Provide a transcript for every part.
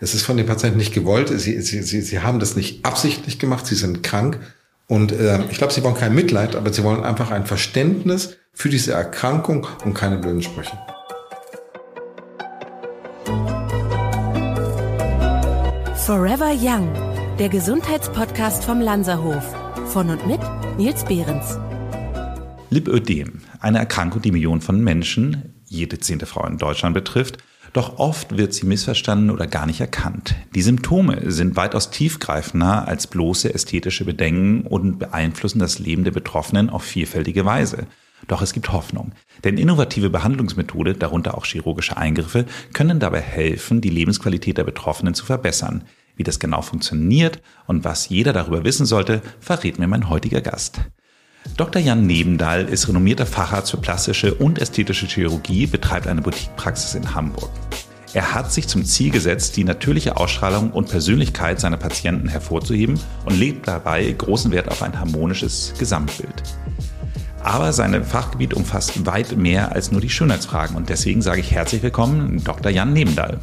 Es ist von den Patienten nicht gewollt. Sie, sie, sie, sie haben das nicht absichtlich gemacht. Sie sind krank. Und äh, ich glaube, sie wollen kein Mitleid, aber sie wollen einfach ein Verständnis für diese Erkrankung und keine blöden Sprüche. Forever Young, der Gesundheitspodcast vom Lanzerhof. Von und mit Nils Behrens. Lipödem, eine Erkrankung, die Millionen von Menschen, jede zehnte Frau in Deutschland betrifft, doch oft wird sie missverstanden oder gar nicht erkannt. Die Symptome sind weitaus tiefgreifender als bloße ästhetische Bedenken und beeinflussen das Leben der Betroffenen auf vielfältige Weise. Doch es gibt Hoffnung. Denn innovative Behandlungsmethode, darunter auch chirurgische Eingriffe, können dabei helfen, die Lebensqualität der Betroffenen zu verbessern. Wie das genau funktioniert und was jeder darüber wissen sollte, verrät mir mein heutiger Gast. Dr. Jan Nebendahl ist renommierter Facharzt für plastische und ästhetische Chirurgie, betreibt eine Boutiquepraxis in Hamburg. Er hat sich zum Ziel gesetzt, die natürliche Ausstrahlung und Persönlichkeit seiner Patienten hervorzuheben und legt dabei großen Wert auf ein harmonisches Gesamtbild. Aber sein Fachgebiet umfasst weit mehr als nur die Schönheitsfragen und deswegen sage ich herzlich willkommen, Dr. Jan Nebendahl.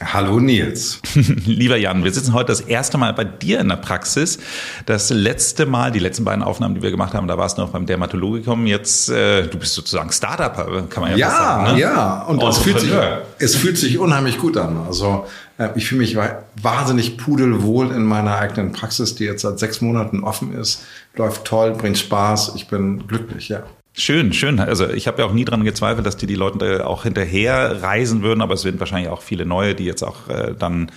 Hallo Nils. Lieber Jan, wir sitzen heute das erste Mal bei dir in der Praxis. Das letzte Mal, die letzten beiden Aufnahmen, die wir gemacht haben, da warst du noch beim Dermatologikum. Jetzt, äh, du bist sozusagen Startup, kann man ja, ja sagen. Ne? Ja, und es fühlt, sich, es fühlt sich unheimlich gut an. Also äh, ich fühle mich wahnsinnig pudelwohl in meiner eigenen Praxis, die jetzt seit sechs Monaten offen ist. Läuft toll, bringt Spaß. Ich bin glücklich, ja. Schön, schön. Also ich habe ja auch nie dran gezweifelt, dass die die Leute auch hinterher reisen würden, aber es sind wahrscheinlich auch viele neue, die jetzt auch äh, dann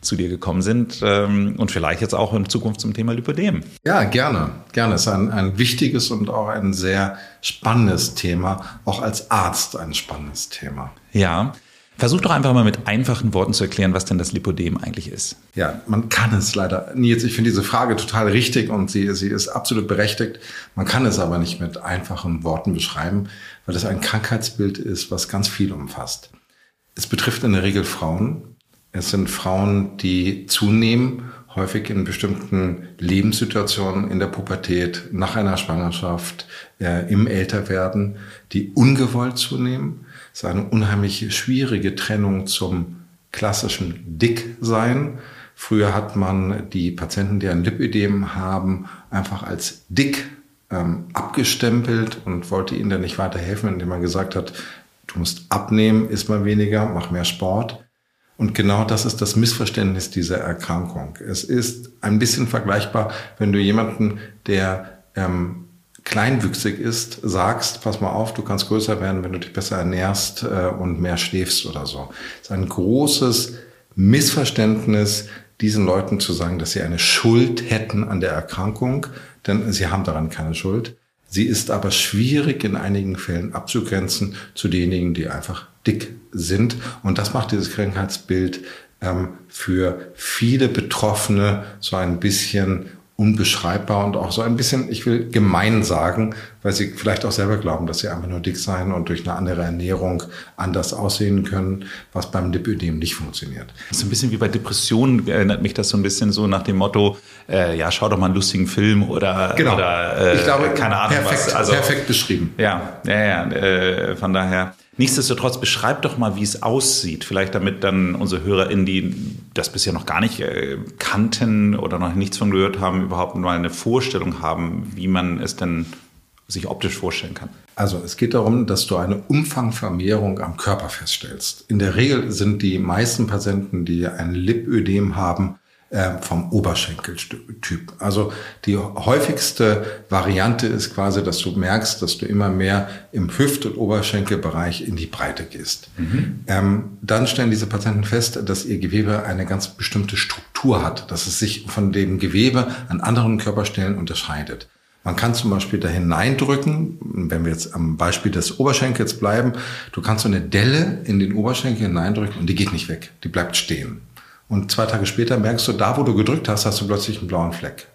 zu dir gekommen sind ähm, und vielleicht jetzt auch in Zukunft zum Thema Lipödem. Ja, gerne, gerne. Es ist ein, ein wichtiges und auch ein sehr spannendes Thema, auch als Arzt ein spannendes Thema. Ja. Versuch doch einfach mal mit einfachen Worten zu erklären, was denn das Lipodem eigentlich ist. Ja, man kann es leider nie. Ich finde diese Frage total richtig und sie, sie ist absolut berechtigt. Man kann es aber nicht mit einfachen Worten beschreiben, weil es ein Krankheitsbild ist, was ganz viel umfasst. Es betrifft in der Regel Frauen. Es sind Frauen, die zunehmen, häufig in bestimmten Lebenssituationen in der Pubertät, nach einer Schwangerschaft, äh, im Älterwerden, die ungewollt zunehmen ist eine unheimlich schwierige Trennung zum klassischen Dicksein. Früher hat man die Patienten, die ein Lipödem haben, einfach als dick ähm, abgestempelt und wollte ihnen dann nicht weiterhelfen, indem man gesagt hat, du musst abnehmen, isst mal weniger, mach mehr Sport. Und genau das ist das Missverständnis dieser Erkrankung. Es ist ein bisschen vergleichbar, wenn du jemanden, der ähm, kleinwüchsig ist, sagst, pass mal auf, du kannst größer werden, wenn du dich besser ernährst äh, und mehr schläfst oder so. Es ist ein großes Missverständnis, diesen Leuten zu sagen, dass sie eine Schuld hätten an der Erkrankung, denn sie haben daran keine Schuld. Sie ist aber schwierig in einigen Fällen abzugrenzen zu denjenigen, die einfach dick sind. Und das macht dieses Krankheitsbild ähm, für viele Betroffene so ein bisschen unbeschreibbar und auch so ein bisschen, ich will gemein sagen, weil sie vielleicht auch selber glauben, dass sie einfach nur dick sein und durch eine andere Ernährung anders aussehen können, was beim Lipödem nicht funktioniert. So ein bisschen wie bei Depressionen erinnert mich das so ein bisschen so nach dem Motto, äh, ja, schau doch mal einen lustigen Film oder, genau. oder äh, ich glaube, keine Ahnung perfekt, was. Also, perfekt beschrieben. Ja, ja, ja, äh, von daher. Nichtsdestotrotz beschreib doch mal, wie es aussieht. Vielleicht damit dann unsere HörerInnen, die das bisher noch gar nicht äh, kannten oder noch nichts von gehört haben, überhaupt mal eine Vorstellung haben, wie man es denn sich optisch vorstellen kann. Also es geht darum, dass du eine Umfangvermehrung am Körper feststellst. In der Regel sind die meisten Patienten, die ein Lipödem haben, äh, vom Oberschenkeltyp. Also die häufigste Variante ist quasi, dass du merkst, dass du immer mehr im Hüft- und Oberschenkelbereich in die Breite gehst. Mhm. Ähm, dann stellen diese Patienten fest, dass ihr Gewebe eine ganz bestimmte Struktur hat, dass es sich von dem Gewebe an anderen Körperstellen unterscheidet. Man kann zum Beispiel da hineindrücken, wenn wir jetzt am Beispiel des Oberschenkels bleiben, du kannst so eine Delle in den Oberschenkel hineindrücken und die geht nicht weg, die bleibt stehen. Und zwei Tage später merkst du, da wo du gedrückt hast, hast du plötzlich einen blauen Fleck.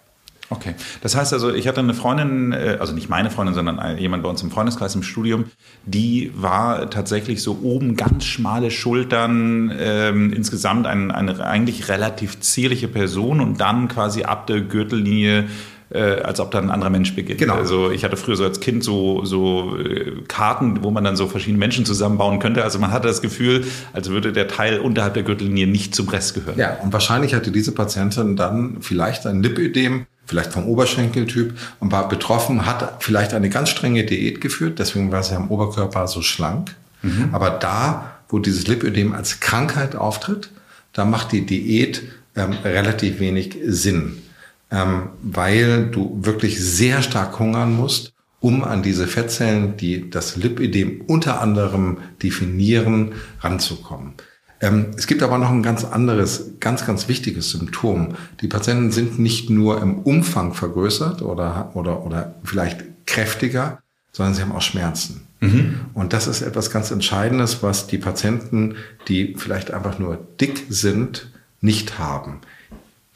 Okay. Das heißt also, ich hatte eine Freundin, äh, also nicht meine Freundin, sondern jemand bei uns im Freundeskreis im Studium, die war tatsächlich so oben ganz schmale Schultern, ähm, insgesamt ein, eine eigentlich relativ zierliche Person und dann quasi ab der Gürtellinie äh, als ob da ein anderer Mensch beginnt. Genau. Also ich hatte früher so als Kind so, so äh, Karten, wo man dann so verschiedene Menschen zusammenbauen könnte. Also man hatte das Gefühl, als würde der Teil unterhalb der Gürtellinie nicht zum Rest gehören. Ja, und wahrscheinlich hatte diese Patientin dann vielleicht ein Lipödem, vielleicht vom Oberschenkeltyp und war betroffen, hat vielleicht eine ganz strenge Diät geführt, deswegen war sie am Oberkörper so schlank. Mhm. Aber da, wo dieses Lipödem als Krankheit auftritt, da macht die Diät ähm, relativ wenig Sinn ähm, weil du wirklich sehr stark hungern musst, um an diese Fettzellen, die das Lipidem unter anderem definieren, ranzukommen. Ähm, es gibt aber noch ein ganz anderes, ganz, ganz wichtiges Symptom. Die Patienten sind nicht nur im Umfang vergrößert oder, oder, oder vielleicht kräftiger, sondern sie haben auch Schmerzen. Mhm. Und das ist etwas ganz Entscheidendes, was die Patienten, die vielleicht einfach nur dick sind, nicht haben.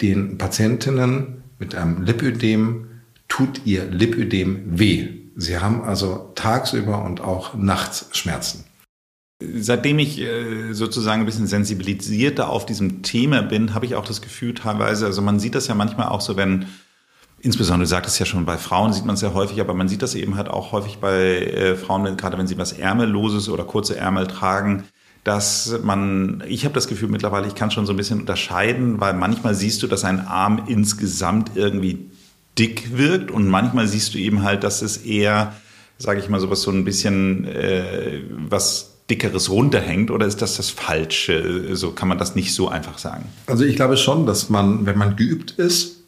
Den Patientinnen mit einem Lipödem tut ihr Lipödem weh. Sie haben also tagsüber und auch nachts Schmerzen. Seitdem ich äh, sozusagen ein bisschen sensibilisierter auf diesem Thema bin, habe ich auch das Gefühl teilweise, also man sieht das ja manchmal auch so, wenn, insbesondere du sagtest ja schon, bei Frauen sieht man es ja häufig, aber man sieht das eben halt auch häufig bei äh, Frauen, gerade wenn sie was Ärmelloses oder kurze Ärmel tragen, dass man, ich habe das Gefühl mittlerweile, ich kann schon so ein bisschen unterscheiden, weil manchmal siehst du, dass ein Arm insgesamt irgendwie dick wirkt und manchmal siehst du eben halt, dass es eher, sage ich mal, sowas so ein bisschen äh, was dickeres runterhängt oder ist das das Falsche? So kann man das nicht so einfach sagen. Also ich glaube schon, dass man, wenn man geübt ist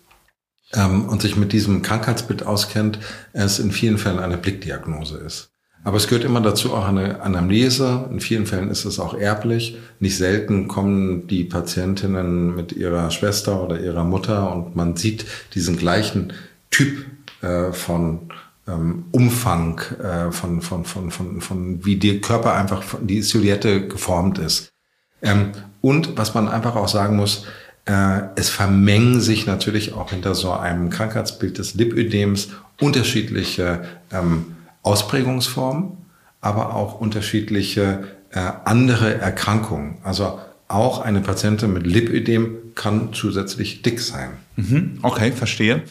ähm, und sich mit diesem Krankheitsbild auskennt, es in vielen Fällen eine Blickdiagnose ist. Aber es gehört immer dazu auch eine Anamnese. In vielen Fällen ist es auch erblich. Nicht selten kommen die Patientinnen mit ihrer Schwester oder ihrer Mutter und man sieht diesen gleichen Typ äh, von ähm, Umfang, äh, von, von, von, von, von wie der Körper einfach, die Silhouette geformt ist. Ähm, und was man einfach auch sagen muss, äh, es vermengen sich natürlich auch hinter so einem Krankheitsbild des Lipödems unterschiedliche ähm, Ausprägungsformen, aber auch unterschiedliche äh, andere Erkrankungen. Also auch eine Patientin mit Lipödem kann zusätzlich dick sein. Mhm, okay, verstehe.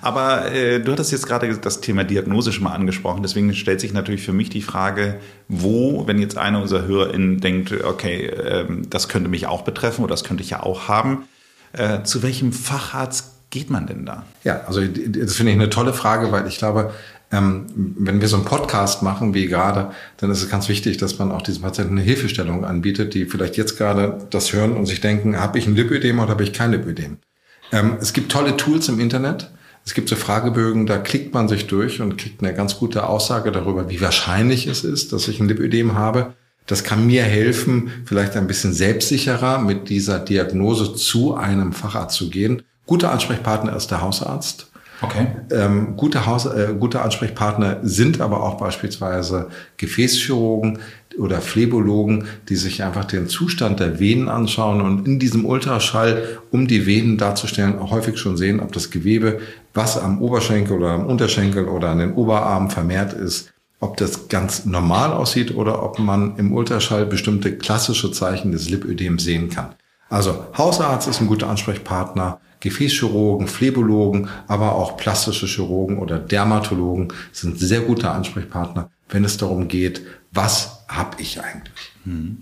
Aber äh, du hattest jetzt gerade das Thema Diagnose schon mal angesprochen. Deswegen stellt sich natürlich für mich die Frage, wo, wenn jetzt einer unserer HörerInnen denkt, okay, ähm, das könnte mich auch betreffen oder das könnte ich ja auch haben, äh, zu welchem Facharzt geht man denn da? Ja, also das finde ich eine tolle Frage, weil ich glaube, ähm, wenn wir so einen Podcast machen wie gerade, dann ist es ganz wichtig, dass man auch diesen Patienten eine Hilfestellung anbietet, die vielleicht jetzt gerade das hören und sich denken, habe ich ein Lipödem oder habe ich kein Lipödem? Ähm, es gibt tolle Tools im Internet. Es gibt so Fragebögen, da klickt man sich durch und kriegt eine ganz gute Aussage darüber, wie wahrscheinlich es ist, dass ich ein Lipödem habe. Das kann mir helfen, vielleicht ein bisschen selbstsicherer mit dieser Diagnose zu einem Facharzt zu gehen. Guter Ansprechpartner ist der Hausarzt. Okay. Ähm, gute, Haus, äh, gute Ansprechpartner sind aber auch beispielsweise Gefäßchirurgen oder Phlebologen, die sich einfach den Zustand der Venen anschauen und in diesem Ultraschall, um die Venen darzustellen, auch häufig schon sehen, ob das Gewebe, was am Oberschenkel oder am Unterschenkel oder an den Oberarmen vermehrt ist, ob das ganz normal aussieht oder ob man im Ultraschall bestimmte klassische Zeichen des Lipödems sehen kann. Also Hausarzt ist ein guter Ansprechpartner, Gefäßchirurgen, Phlebologen, aber auch plastische Chirurgen oder Dermatologen sind sehr gute Ansprechpartner, wenn es darum geht, was habe ich eigentlich? Hm.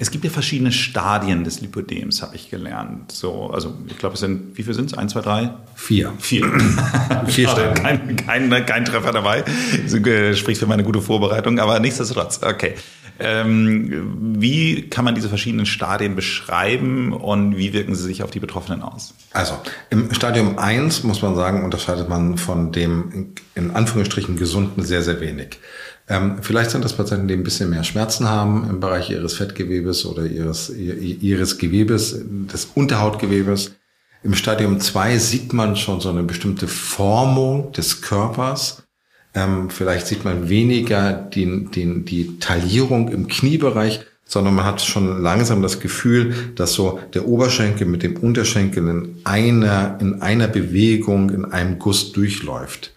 Es gibt ja verschiedene Stadien des Lipödems, habe ich gelernt. So, also ich glaube, es sind, wie viele sind es? Eins, zwei, drei? Vier. Vier. Vier Stadien. Kein, kein, kein Treffer dabei. Das äh, spricht für meine gute Vorbereitung, aber nichtsdestotrotz. Okay. Ähm, wie kann man diese verschiedenen Stadien beschreiben und wie wirken sie sich auf die Betroffenen aus? Also im Stadium 1 muss man sagen, unterscheidet man von dem in Anführungsstrichen gesunden sehr, sehr wenig. Ähm, vielleicht sind das Patienten, die ein bisschen mehr Schmerzen haben im Bereich ihres Fettgewebes oder ihres, ihres Gewebes, des Unterhautgewebes. Im Stadium 2 sieht man schon so eine bestimmte Formung des Körpers ähm, vielleicht sieht man weniger die, die, die Taillierung im Kniebereich, sondern man hat schon langsam das Gefühl, dass so der Oberschenkel mit dem Unterschenkel in einer, in einer Bewegung, in einem Guss durchläuft.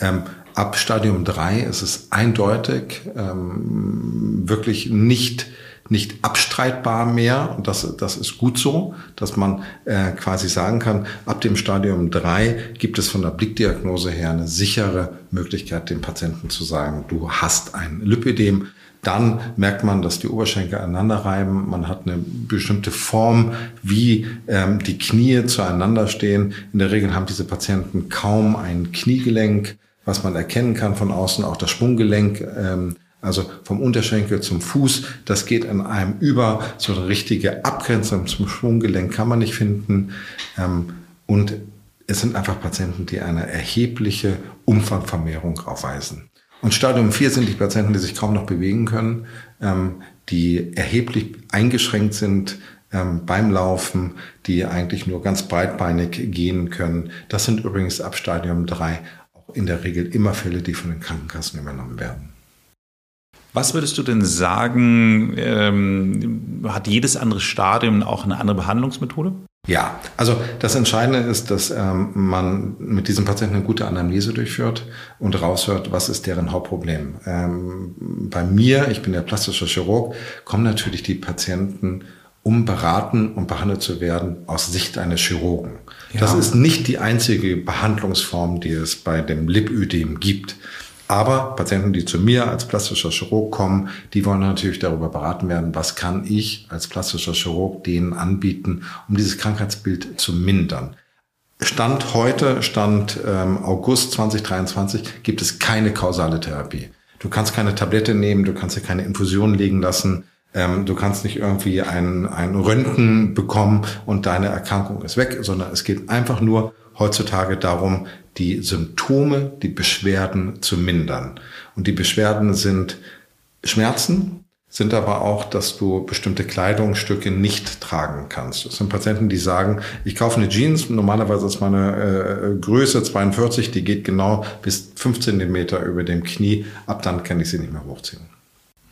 Ähm, ab Stadium 3 ist es eindeutig ähm, wirklich nicht nicht abstreitbar mehr. Und das, das ist gut so, dass man äh, quasi sagen kann, ab dem Stadium drei gibt es von der Blickdiagnose her eine sichere Möglichkeit, dem Patienten zu sagen, du hast ein Lipödem. Dann merkt man, dass die Oberschenkel aneinander reiben. Man hat eine bestimmte Form, wie ähm, die Knie zueinander stehen. In der Regel haben diese Patienten kaum ein Kniegelenk, was man erkennen kann von außen, auch das Sprunggelenk. Ähm, also vom Unterschenkel zum Fuß, das geht in einem über. So eine richtige Abgrenzung zum Schwunggelenk kann man nicht finden. Ähm, und es sind einfach Patienten, die eine erhebliche Umfangvermehrung aufweisen. Und Stadium 4 sind die Patienten, die sich kaum noch bewegen können, ähm, die erheblich eingeschränkt sind ähm, beim Laufen, die eigentlich nur ganz breitbeinig gehen können. Das sind übrigens ab Stadium 3 auch in der Regel immer Fälle, die von den Krankenkassen übernommen werden. Was würdest du denn sagen, ähm, hat jedes andere Stadium auch eine andere Behandlungsmethode? Ja, also das Entscheidende ist, dass ähm, man mit diesem Patienten eine gute Anamnese durchführt und raushört, was ist deren Hauptproblem. Ähm, bei mir, ich bin der plastische Chirurg, kommen natürlich die Patienten, um beraten und behandelt zu werden, aus Sicht eines Chirurgen. Ja. Das ist nicht die einzige Behandlungsform, die es bei dem Lipödem gibt. Aber Patienten, die zu mir als plastischer Chirurg kommen, die wollen natürlich darüber beraten werden, was kann ich als plastischer Chirurg denen anbieten, um dieses Krankheitsbild zu mindern. Stand heute, Stand ähm, August 2023, gibt es keine kausale Therapie. Du kannst keine Tablette nehmen, du kannst dir keine Infusion legen lassen, ähm, du kannst nicht irgendwie ein, ein Röntgen bekommen und deine Erkrankung ist weg, sondern es geht einfach nur heutzutage darum, die Symptome, die Beschwerden zu mindern. Und die Beschwerden sind Schmerzen, sind aber auch, dass du bestimmte Kleidungsstücke nicht tragen kannst. Das sind Patienten, die sagen, ich kaufe eine Jeans, normalerweise ist meine äh, Größe 42, die geht genau bis 5 Zentimeter über dem Knie, ab dann kann ich sie nicht mehr hochziehen.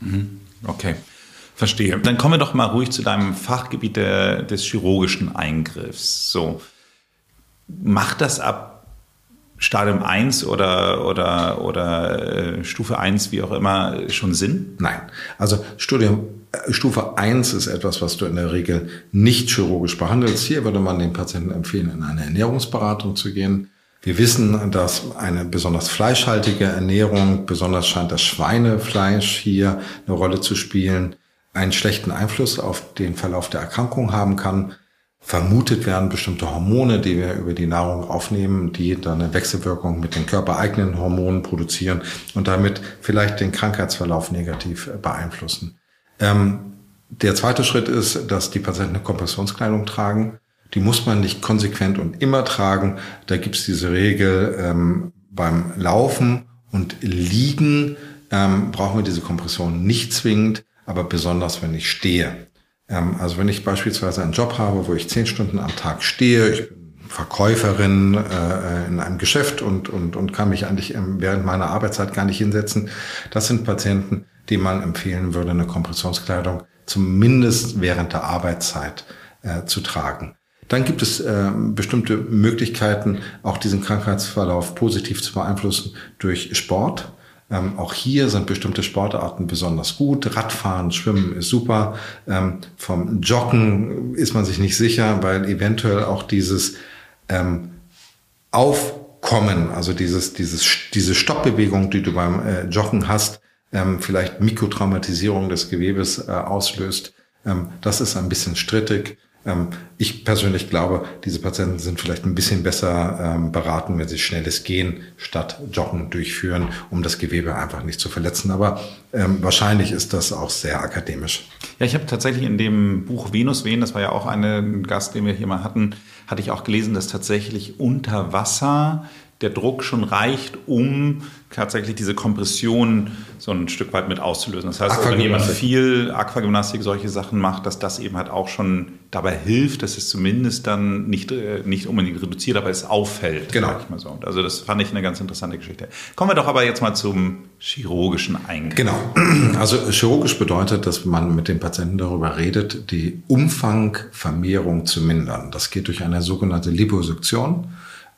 Mhm. Okay. Verstehe. Dann kommen wir doch mal ruhig zu deinem Fachgebiet der, des chirurgischen Eingriffs. So, macht das ab Stadium 1 oder, oder, oder äh, Stufe 1, wie auch immer, schon Sinn? Nein. Also Studium, äh, Stufe 1 ist etwas, was du in der Regel nicht chirurgisch behandelst. Hier würde man den Patienten empfehlen, in eine Ernährungsberatung zu gehen. Wir wissen, dass eine besonders fleischhaltige Ernährung, besonders scheint das Schweinefleisch hier eine Rolle zu spielen, einen schlechten Einfluss auf den Verlauf der Erkrankung haben kann. Vermutet werden bestimmte Hormone, die wir über die Nahrung aufnehmen, die dann eine Wechselwirkung mit den körpereigenen Hormonen produzieren und damit vielleicht den Krankheitsverlauf negativ beeinflussen. Ähm, der zweite Schritt ist, dass die Patienten eine Kompressionskleidung tragen. Die muss man nicht konsequent und immer tragen. Da gibt es diese Regel ähm, beim Laufen und Liegen ähm, brauchen wir diese Kompression nicht zwingend, aber besonders wenn ich stehe. Ähm, also wenn ich beispielsweise einen Job habe, wo ich zehn Stunden am Tag stehe, ich bin Verkäuferin äh, in einem Geschäft und, und, und kann mich eigentlich während meiner Arbeitszeit gar nicht hinsetzen. Das sind Patienten, die man empfehlen würde, eine Kompressionskleidung zumindest während der Arbeitszeit äh, zu tragen. Dann gibt es äh, bestimmte Möglichkeiten, auch diesen Krankheitsverlauf positiv zu beeinflussen durch Sport. Ähm, auch hier sind bestimmte Sportarten besonders gut. Radfahren, Schwimmen ist super. Ähm, vom Joggen ist man sich nicht sicher, weil eventuell auch dieses ähm, Aufkommen, also dieses, dieses, diese Stoppbewegung, die du beim äh, Joggen hast, ähm, vielleicht Mikrotraumatisierung des Gewebes äh, auslöst. Ähm, das ist ein bisschen strittig. Ähm, ich persönlich glaube, diese Patienten sind vielleicht ein bisschen besser ähm, beraten, wenn sie schnelles Gehen statt Joggen durchführen, um das Gewebe einfach nicht zu verletzen. Aber ähm, wahrscheinlich ist das auch sehr akademisch. Ja, ich habe tatsächlich in dem Buch Venus Wen, das war ja auch ein Gast, den wir hier mal hatten, hatte ich auch gelesen, dass tatsächlich unter Wasser der Druck schon reicht, um tatsächlich diese Kompression so ein Stück weit mit auszulösen. Das heißt, also, wenn jemand viel Aquagymnastik, solche Sachen macht, dass das eben halt auch schon dabei hilft, dass es zumindest dann nicht, äh, nicht unbedingt reduziert, aber es auffällt. Genau. Sag ich mal so. Also das fand ich eine ganz interessante Geschichte. Kommen wir doch aber jetzt mal zum chirurgischen Eingriff. Genau. Also chirurgisch bedeutet, dass man mit dem Patienten darüber redet, die Umfangvermehrung zu mindern. Das geht durch eine sogenannte Liposuktion.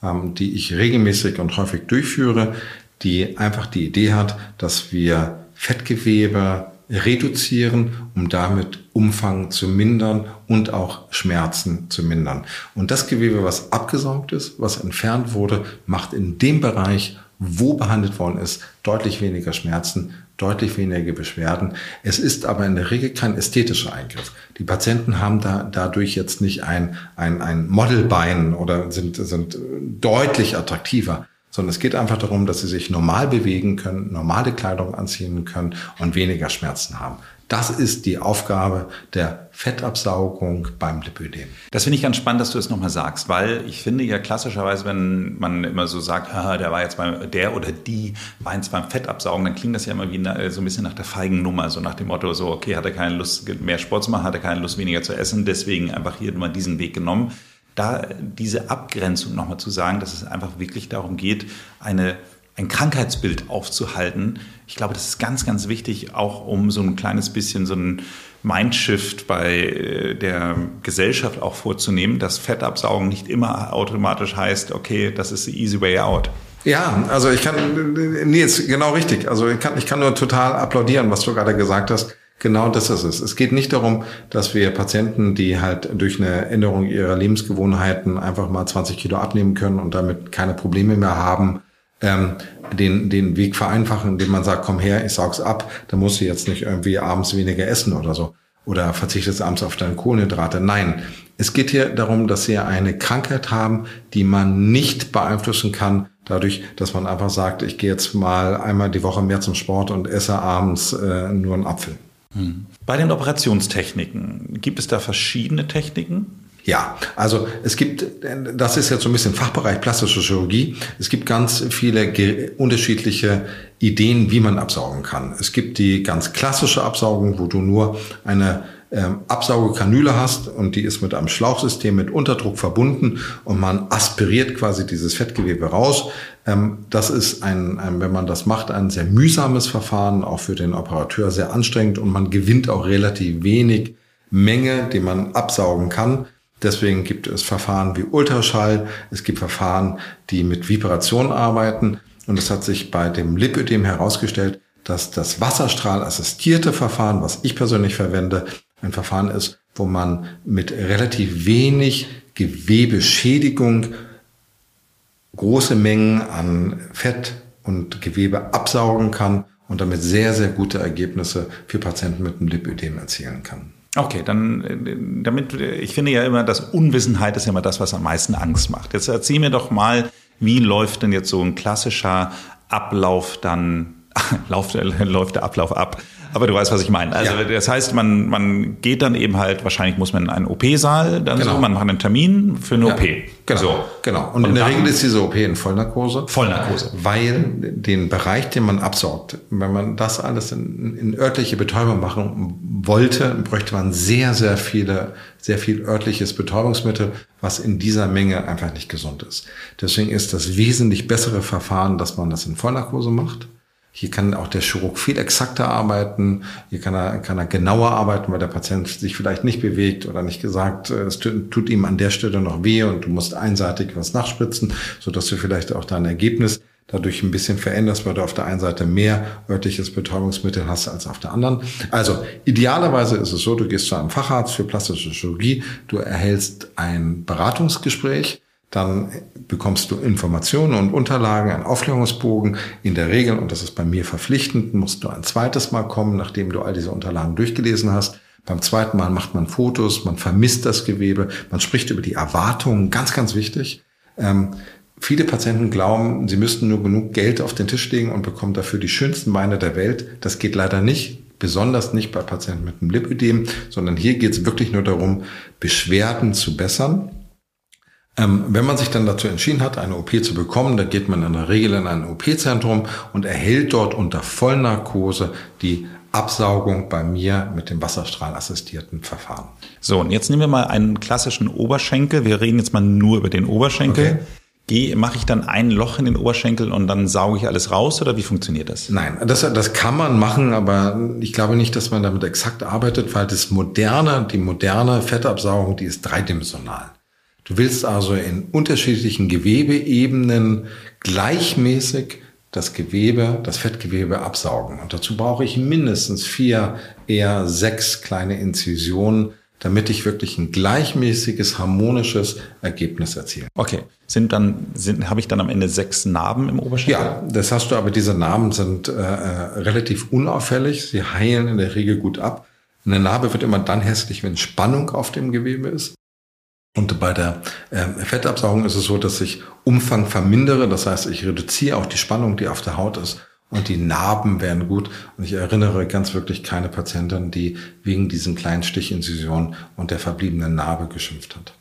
Ähm, die ich regelmäßig und häufig durchführe, die einfach die Idee hat, dass wir Fettgewebe reduzieren, um damit Umfang zu mindern und auch Schmerzen zu mindern. Und das Gewebe, was abgesaugt ist, was entfernt wurde, macht in dem Bereich, wo behandelt worden ist, deutlich weniger Schmerzen, deutlich weniger Beschwerden. Es ist aber in der Regel kein ästhetischer Eingriff. Die Patienten haben da dadurch jetzt nicht ein, ein, ein Modelbein oder sind, sind deutlich attraktiver sondern es geht einfach darum, dass sie sich normal bewegen können, normale Kleidung anziehen können und weniger Schmerzen haben. Das ist die Aufgabe der Fettabsaugung beim Lipödem. Das finde ich ganz spannend, dass du es das nochmal sagst, weil ich finde ja klassischerweise, wenn man immer so sagt, ah, der war jetzt beim, der oder die war jetzt beim Fettabsaugen, dann klingt das ja immer wie so ein bisschen nach der feigen Nummer, so nach dem Motto, so, okay, hat er keine Lust, mehr Sport zu machen, hat er keine Lust, weniger zu essen, deswegen einfach hier mal diesen Weg genommen da diese Abgrenzung nochmal zu sagen, dass es einfach wirklich darum geht, eine, ein Krankheitsbild aufzuhalten. Ich glaube, das ist ganz, ganz wichtig, auch um so ein kleines bisschen so ein Mindshift bei äh, der Gesellschaft auch vorzunehmen, dass Fettabsaugen nicht immer automatisch heißt, okay, das ist the easy way out. Ja, also ich kann, nee, jetzt genau richtig. Also ich kann, ich kann nur total applaudieren, was du gerade gesagt hast. Genau das ist es. Es geht nicht darum, dass wir Patienten, die halt durch eine Änderung ihrer Lebensgewohnheiten einfach mal 20 Kilo abnehmen können und damit keine Probleme mehr haben, ähm, den, den Weg vereinfachen, indem man sagt, komm her, ich saug's ab, dann musst du jetzt nicht irgendwie abends weniger essen oder so. Oder verzichtest abends auf deine Kohlenhydrate. Nein, es geht hier darum, dass sie eine Krankheit haben, die man nicht beeinflussen kann, dadurch, dass man einfach sagt, ich gehe jetzt mal einmal die Woche mehr zum Sport und esse abends äh, nur einen Apfel. Bei den Operationstechniken, gibt es da verschiedene Techniken? Ja, also es gibt, das ist jetzt so ein bisschen Fachbereich plastische Chirurgie. Es gibt ganz viele unterschiedliche Ideen, wie man absaugen kann. Es gibt die ganz klassische Absaugung, wo du nur eine ähm, Absaugekanüle hast und die ist mit einem Schlauchsystem mit Unterdruck verbunden und man aspiriert quasi dieses Fettgewebe raus. Ähm, das ist ein, ein, wenn man das macht, ein sehr mühsames Verfahren, auch für den Operateur sehr anstrengend und man gewinnt auch relativ wenig Menge, die man absaugen kann. Deswegen gibt es Verfahren wie Ultraschall, es gibt Verfahren, die mit Vibration arbeiten und es hat sich bei dem Lipödem herausgestellt, dass das Wasserstrahlassistierte Verfahren, was ich persönlich verwende, ein Verfahren ist, wo man mit relativ wenig Gewebeschädigung große Mengen an Fett und Gewebe absaugen kann und damit sehr, sehr gute Ergebnisse für Patienten mit einem Lipödem erzielen kann. Okay, dann damit ich finde ja immer, dass Unwissenheit ist ja immer das, was am meisten Angst macht. Jetzt erzähl mir doch mal, wie läuft denn jetzt so ein klassischer Ablauf dann läuft, läuft der Ablauf ab aber du weißt, was ich meine. Also ja. das heißt, man, man geht dann eben halt, wahrscheinlich muss man in einen OP-Saal, dann genau. so, man macht einen Termin für eine ja. OP. Genau. So. genau. Und, und in der Regel ist diese OP in Vollnarkose. Vollnarkose. Weil den Bereich, den man absaugt, wenn man das alles in, in örtliche Betäubung machen wollte, bräuchte man sehr, sehr viele, sehr viel örtliches Betäubungsmittel, was in dieser Menge einfach nicht gesund ist. Deswegen ist das wesentlich bessere Verfahren, dass man das in Vollnarkose macht hier kann auch der Chirurg viel exakter arbeiten. Hier kann er, kann er genauer arbeiten, weil der Patient sich vielleicht nicht bewegt oder nicht gesagt, äh, es tut ihm an der Stelle noch weh und du musst einseitig was nachspritzen, so dass du vielleicht auch dein Ergebnis dadurch ein bisschen veränderst, weil du auf der einen Seite mehr örtliches Betäubungsmittel hast als auf der anderen. Also idealerweise ist es so, du gehst zu einem Facharzt für plastische Chirurgie, du erhältst ein Beratungsgespräch, dann bekommst du Informationen und Unterlagen, einen Aufklärungsbogen. In der Regel, und das ist bei mir verpflichtend, musst du ein zweites Mal kommen, nachdem du all diese Unterlagen durchgelesen hast. Beim zweiten Mal macht man Fotos, man vermisst das Gewebe, man spricht über die Erwartungen, ganz, ganz wichtig. Ähm, viele Patienten glauben, sie müssten nur genug Geld auf den Tisch legen und bekommen dafür die schönsten Beine der Welt. Das geht leider nicht, besonders nicht bei Patienten mit einem Lipödem, sondern hier geht es wirklich nur darum, Beschwerden zu bessern ähm, wenn man sich dann dazu entschieden hat, eine OP zu bekommen, dann geht man in der Regel in ein OP-Zentrum und erhält dort unter Vollnarkose die Absaugung bei mir mit dem Wasserstrahlassistierten Verfahren. So, und jetzt nehmen wir mal einen klassischen Oberschenkel. Wir reden jetzt mal nur über den Oberschenkel. Okay. Gehe, mache ich dann ein Loch in den Oberschenkel und dann sauge ich alles raus oder wie funktioniert das? Nein, das, das kann man machen, aber ich glaube nicht, dass man damit exakt arbeitet, weil das moderne, die moderne Fettabsaugung, die ist dreidimensional. Du willst also in unterschiedlichen Gewebeebenen gleichmäßig das Gewebe, das Fettgewebe absaugen. Und dazu brauche ich mindestens vier, eher sechs kleine Inzisionen, damit ich wirklich ein gleichmäßiges, harmonisches Ergebnis erziele. Okay. Sind dann, sind, habe ich dann am Ende sechs Narben im Oberschenkel? Ja, das hast du, aber diese Narben sind äh, relativ unauffällig. Sie heilen in der Regel gut ab. Eine Narbe wird immer dann hässlich, wenn Spannung auf dem Gewebe ist. Und bei der äh, Fettabsaugung ist es so, dass ich Umfang vermindere. Das heißt, ich reduziere auch die Spannung, die auf der Haut ist. Und die Narben werden gut. Und ich erinnere ganz wirklich keine Patientin, die wegen diesen kleinen Stichinzisionen und der verbliebenen Narbe geschimpft hat.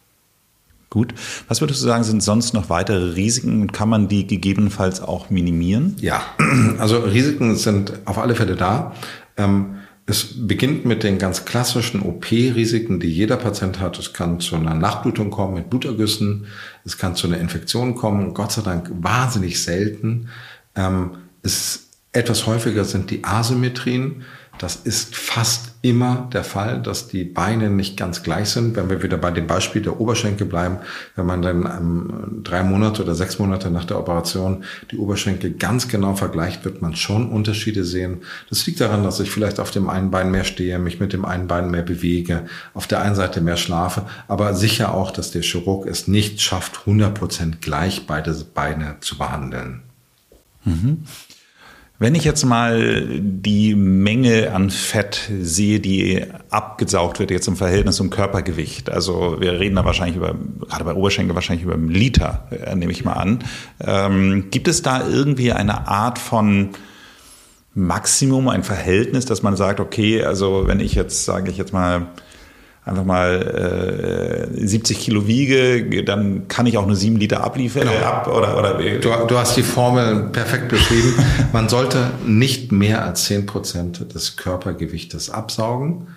Gut. Was würdest du sagen, sind sonst noch weitere Risiken und kann man die gegebenenfalls auch minimieren? Ja, also Risiken sind auf alle Fälle da. Ähm, es beginnt mit den ganz klassischen OP-Risiken, die jeder Patient hat. Es kann zu einer Nachblutung kommen mit Blutergüssen. Es kann zu einer Infektion kommen. Gott sei Dank wahnsinnig selten. Ähm, es etwas häufiger sind die Asymmetrien. Das ist fast immer der Fall, dass die Beine nicht ganz gleich sind. Wenn wir wieder bei dem Beispiel der Oberschenkel bleiben, wenn man dann ähm, drei Monate oder sechs Monate nach der Operation die Oberschenkel ganz genau vergleicht, wird man schon Unterschiede sehen. Das liegt daran, dass ich vielleicht auf dem einen Bein mehr stehe, mich mit dem einen Bein mehr bewege, auf der einen Seite mehr schlafe, aber sicher auch, dass der Chirurg es nicht schafft, 100 Prozent gleich beide Beine zu behandeln. Mhm. Wenn ich jetzt mal die Menge an Fett sehe, die abgesaugt wird jetzt im Verhältnis zum Körpergewicht, also wir reden da wahrscheinlich über, gerade bei Oberschenkel wahrscheinlich über einen Liter, äh, nehme ich mal an. Ähm, gibt es da irgendwie eine Art von Maximum, ein Verhältnis, dass man sagt, okay, also wenn ich jetzt, sage ich jetzt mal, einfach mal äh, 70 Kilo wiege, dann kann ich auch nur 7 Liter abliefern. Genau. Ab, oder, oder, du, du, hast die Formel perfekt beschrieben. Man sollte nicht mehr als 10 Prozent des Körpergewichtes absaugen.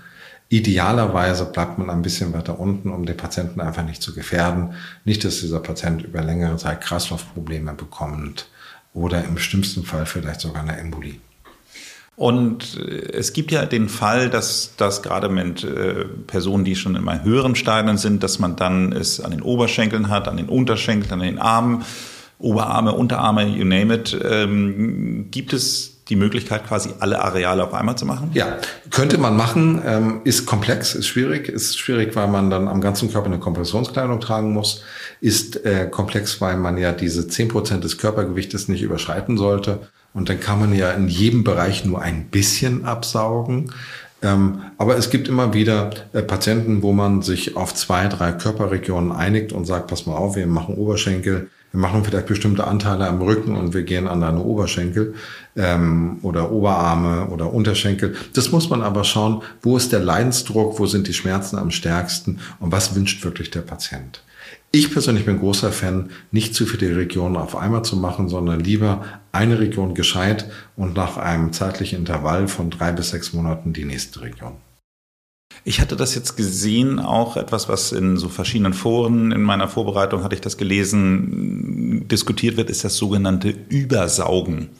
Idealerweise bleibt man ein bisschen weiter unten, um den Patienten einfach nicht zu gefährden. Nicht, dass dieser Patient über längere Zeit Kreislaufprobleme bekommt oder im schlimmsten Fall vielleicht sogar eine Embolie. Und äh, es gibt ja den Fall, dass, dass gerade mit äh, Personen, die schon in einem höheren Stadien sind, dass man dann es an den Oberschenkeln hat, an den Unterschenkeln, an den Armen, Oberarme, Unterarme, you name it. Ähm, gibt es die Möglichkeit, quasi alle Areale auf einmal zu machen? Ja, könnte man machen, ähm, ist komplex, ist schwierig, ist schwierig, weil man dann am ganzen Körper eine Kompressionskleidung tragen muss, ist äh, komplex, weil man ja diese zehn Prozent des Körpergewichtes nicht überschreiten sollte. Und dann kann man ja in jedem Bereich nur ein bisschen absaugen. Ähm, aber es gibt immer wieder äh, Patienten, wo man sich auf zwei, drei Körperregionen einigt und sagt, pass mal auf, wir machen Oberschenkel, wir machen vielleicht bestimmte Anteile am Rücken und wir gehen an deine Oberschenkel ähm, oder Oberarme oder Unterschenkel. Das muss man aber schauen, wo ist der Leidensdruck, wo sind die Schmerzen am stärksten und was wünscht wirklich der Patient. Ich persönlich bin großer Fan, nicht zu viele Regionen auf einmal zu machen, sondern lieber eine Region gescheit und nach einem zeitlichen Intervall von drei bis sechs Monaten die nächste Region. Ich hatte das jetzt gesehen, auch etwas, was in so verschiedenen Foren in meiner Vorbereitung hatte ich das gelesen, diskutiert wird, ist das sogenannte Übersaugen.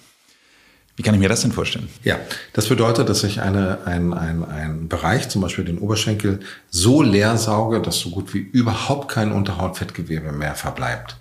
Wie kann ich mir das denn vorstellen? Ja, das bedeutet, dass ich eine, ein, ein, ein Bereich, zum Beispiel den Oberschenkel, so leer sauge, dass so gut wie überhaupt kein Unterhautfettgewebe mehr verbleibt.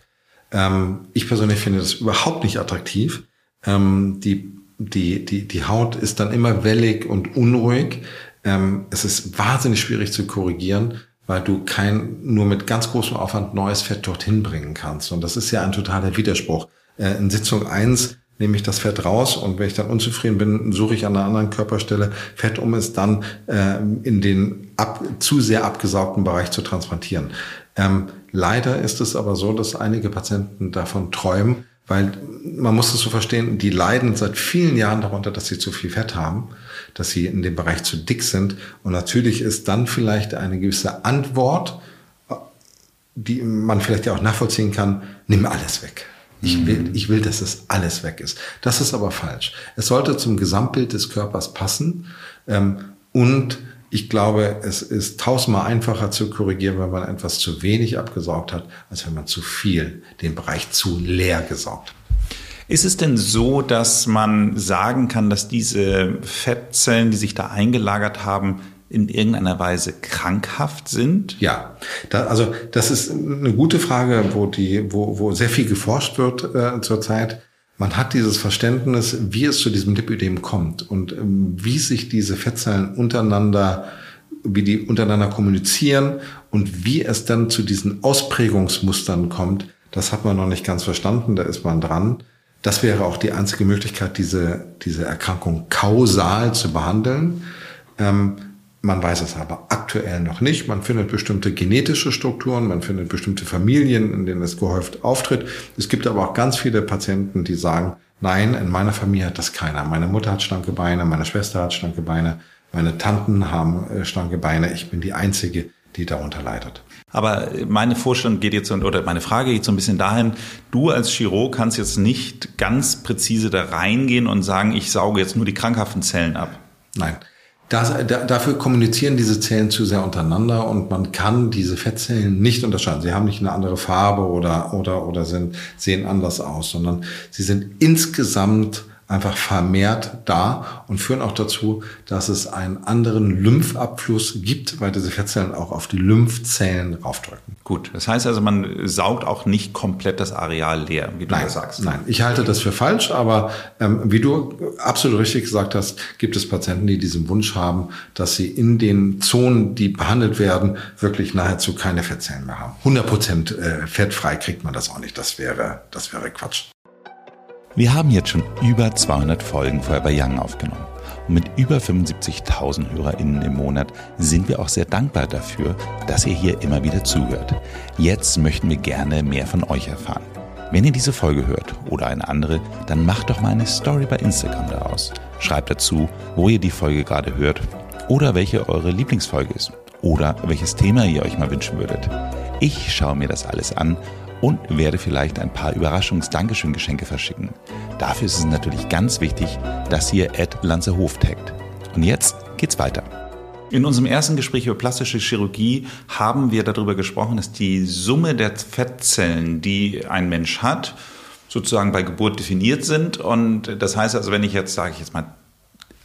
Ähm, ich persönlich finde das überhaupt nicht attraktiv. Ähm, die, die, die, die Haut ist dann immer wellig und unruhig. Ähm, es ist wahnsinnig schwierig zu korrigieren, weil du kein, nur mit ganz großem Aufwand neues Fett dorthin bringen kannst. Und das ist ja ein totaler Widerspruch. Äh, in Sitzung eins nehme ich das Fett raus und wenn ich dann unzufrieden bin, suche ich an einer anderen Körperstelle Fett, um es dann äh, in den ab, zu sehr abgesaugten Bereich zu transplantieren. Ähm, leider ist es aber so, dass einige Patienten davon träumen, weil man muss es so verstehen, die leiden seit vielen Jahren darunter, dass sie zu viel Fett haben, dass sie in dem Bereich zu dick sind. Und natürlich ist dann vielleicht eine gewisse Antwort, die man vielleicht ja auch nachvollziehen kann, nimm alles weg. Ich will, ich will, dass es alles weg ist. Das ist aber falsch. Es sollte zum Gesamtbild des Körpers passen. Ähm, und ich glaube, es ist tausendmal einfacher zu korrigieren, wenn man etwas zu wenig abgesaugt hat, als wenn man zu viel, den Bereich zu leer gesaugt hat. Ist es denn so, dass man sagen kann, dass diese Fettzellen, die sich da eingelagert haben, in irgendeiner Weise krankhaft sind? Ja, da, also das ist eine gute Frage, wo die, wo, wo sehr viel geforscht wird äh, zurzeit. man hat dieses Verständnis, wie es zu diesem Lipödem kommt und ähm, wie sich diese Fettzellen untereinander, wie die untereinander kommunizieren und wie es dann zu diesen Ausprägungsmustern kommt, das hat man noch nicht ganz verstanden, da ist man dran. Das wäre auch die einzige Möglichkeit, diese, diese Erkrankung kausal zu behandeln. Ähm, man weiß es aber aktuell noch nicht. Man findet bestimmte genetische Strukturen, man findet bestimmte Familien, in denen es gehäuft auftritt. Es gibt aber auch ganz viele Patienten, die sagen, nein, in meiner Familie hat das keiner. Meine Mutter hat schlanke Beine, meine Schwester hat schlanke Beine, meine Tanten haben äh, schlanke Beine. Ich bin die Einzige, die darunter leidet. Aber meine Vorstellung geht jetzt, oder meine Frage geht so ein bisschen dahin, du als Chirurg kannst jetzt nicht ganz präzise da reingehen und sagen, ich sauge jetzt nur die krankhaften Zellen ab. Nein. Das, da, dafür kommunizieren diese Zellen zu sehr untereinander und man kann diese Fettzellen nicht unterscheiden. Sie haben nicht eine andere Farbe oder, oder, oder sind, sehen anders aus, sondern sie sind insgesamt einfach vermehrt da und führen auch dazu, dass es einen anderen Lymphabfluss gibt, weil diese Fettzellen auch auf die Lymphzellen raufdrücken. Gut, das heißt also, man saugt auch nicht komplett das Areal leer, wie du nein, das sagst. Nein, ich halte das für falsch, aber ähm, wie du absolut richtig gesagt hast, gibt es Patienten, die diesen Wunsch haben, dass sie in den Zonen, die behandelt werden, wirklich nahezu keine Fettzellen mehr haben. 100 Prozent äh, fettfrei kriegt man das auch nicht. Das wäre, das wäre Quatsch. Wir haben jetzt schon über 200 Folgen Forever Young aufgenommen. Und mit über 75.000 HörerInnen im Monat sind wir auch sehr dankbar dafür, dass ihr hier immer wieder zuhört. Jetzt möchten wir gerne mehr von euch erfahren. Wenn ihr diese Folge hört oder eine andere, dann macht doch mal eine Story bei Instagram daraus. Schreibt dazu, wo ihr die Folge gerade hört oder welche eure Lieblingsfolge ist oder welches Thema ihr euch mal wünschen würdet. Ich schaue mir das alles an und werde vielleicht ein paar Überraschungs-Dankeschön-Geschenke verschicken. Dafür ist es natürlich ganz wichtig, dass ihr Ed Lanzerhof taggt. Und jetzt geht's weiter. In unserem ersten Gespräch über plastische Chirurgie haben wir darüber gesprochen, dass die Summe der Fettzellen, die ein Mensch hat, sozusagen bei Geburt definiert sind. Und das heißt also, wenn ich jetzt, sage ich jetzt mal,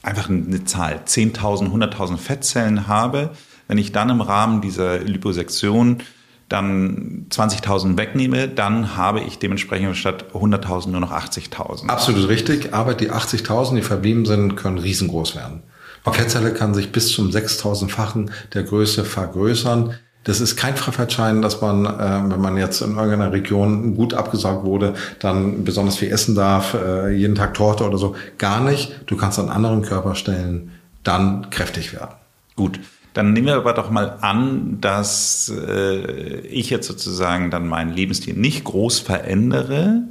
einfach eine Zahl, 10.000, 100.000 Fettzellen habe, wenn ich dann im Rahmen dieser Liposektion dann 20.000 wegnehme, dann habe ich dementsprechend statt 100.000 nur noch 80.000. Absolut richtig, aber die 80.000, die verblieben sind, können riesengroß werden. Die Fettzelle kann sich bis zum 6.000-fachen der Größe vergrößern. Das ist kein Freifahrtschein, dass man, äh, wenn man jetzt in irgendeiner Region gut abgesaugt wurde, dann besonders viel essen darf, äh, jeden Tag Torte oder so. Gar nicht. Du kannst an anderen Körperstellen dann kräftig werden. Gut. Dann nehmen wir aber doch mal an, dass äh, ich jetzt sozusagen dann meinen Lebensstil nicht groß verändere.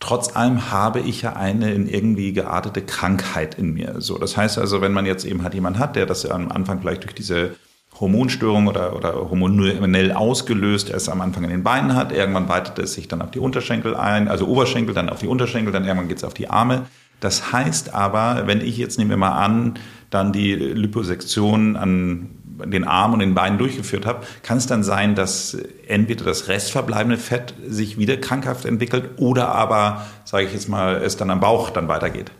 Trotz allem habe ich ja eine in irgendwie geartete Krankheit in mir. So, das heißt also, wenn man jetzt eben halt jemand hat, der das am Anfang vielleicht durch diese Hormonstörung oder, oder hormonell ausgelöst erst am Anfang in den Beinen hat. Irgendwann weitet es sich dann auf die Unterschenkel ein, also Oberschenkel, dann auf die Unterschenkel, dann irgendwann geht es auf die Arme. Das heißt aber, wenn ich jetzt, nehmen wir mal an, dann die Liposektion an den Armen und den Beinen durchgeführt habe, kann es dann sein, dass entweder das restverbleibende Fett sich wieder krankhaft entwickelt oder aber, sage ich jetzt mal, es dann am Bauch dann weitergeht?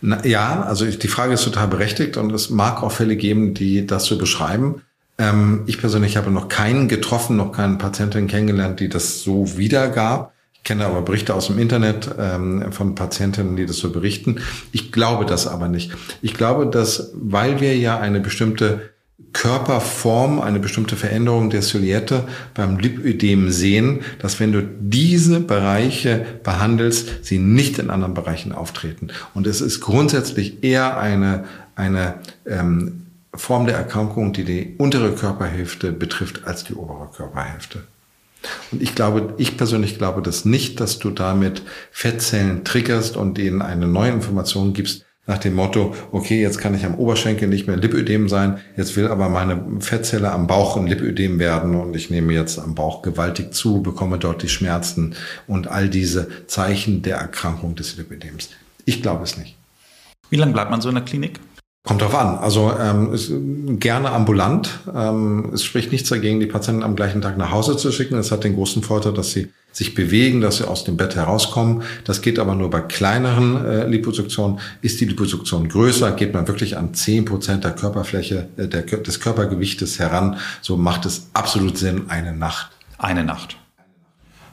Na, ja, also die Frage ist total berechtigt und es mag auch Fälle geben, die das so beschreiben. Ähm, ich persönlich habe noch keinen getroffen, noch keinen Patientin kennengelernt, die das so wiedergab kenne aber Berichte aus dem Internet ähm, von Patientinnen, die das so berichten. Ich glaube das aber nicht. Ich glaube, dass, weil wir ja eine bestimmte Körperform, eine bestimmte Veränderung der Silhouette beim Lipödem sehen, dass wenn du diese Bereiche behandelst, sie nicht in anderen Bereichen auftreten. Und es ist grundsätzlich eher eine, eine ähm, Form der Erkrankung, die die untere Körperhälfte betrifft, als die obere Körperhälfte. Und ich glaube, ich persönlich glaube das nicht, dass du damit Fettzellen triggerst und denen eine neue Information gibst nach dem Motto, okay, jetzt kann ich am Oberschenkel nicht mehr Lipödem sein, jetzt will aber meine Fettzelle am Bauch ein Lipödem werden und ich nehme jetzt am Bauch gewaltig zu, bekomme dort die Schmerzen und all diese Zeichen der Erkrankung des Lipödems. Ich glaube es nicht. Wie lange bleibt man so in der Klinik? Kommt drauf an. Also ähm, ist gerne ambulant. Ähm, es spricht nichts dagegen, die Patienten am gleichen Tag nach Hause zu schicken. Es hat den großen Vorteil, dass sie sich bewegen, dass sie aus dem Bett herauskommen. Das geht aber nur bei kleineren äh, Liposuktionen. Ist die Liposuktion größer, geht man wirklich an zehn Prozent der Körperfläche, äh, der, des Körpergewichtes heran. So macht es absolut Sinn, eine Nacht. Eine Nacht.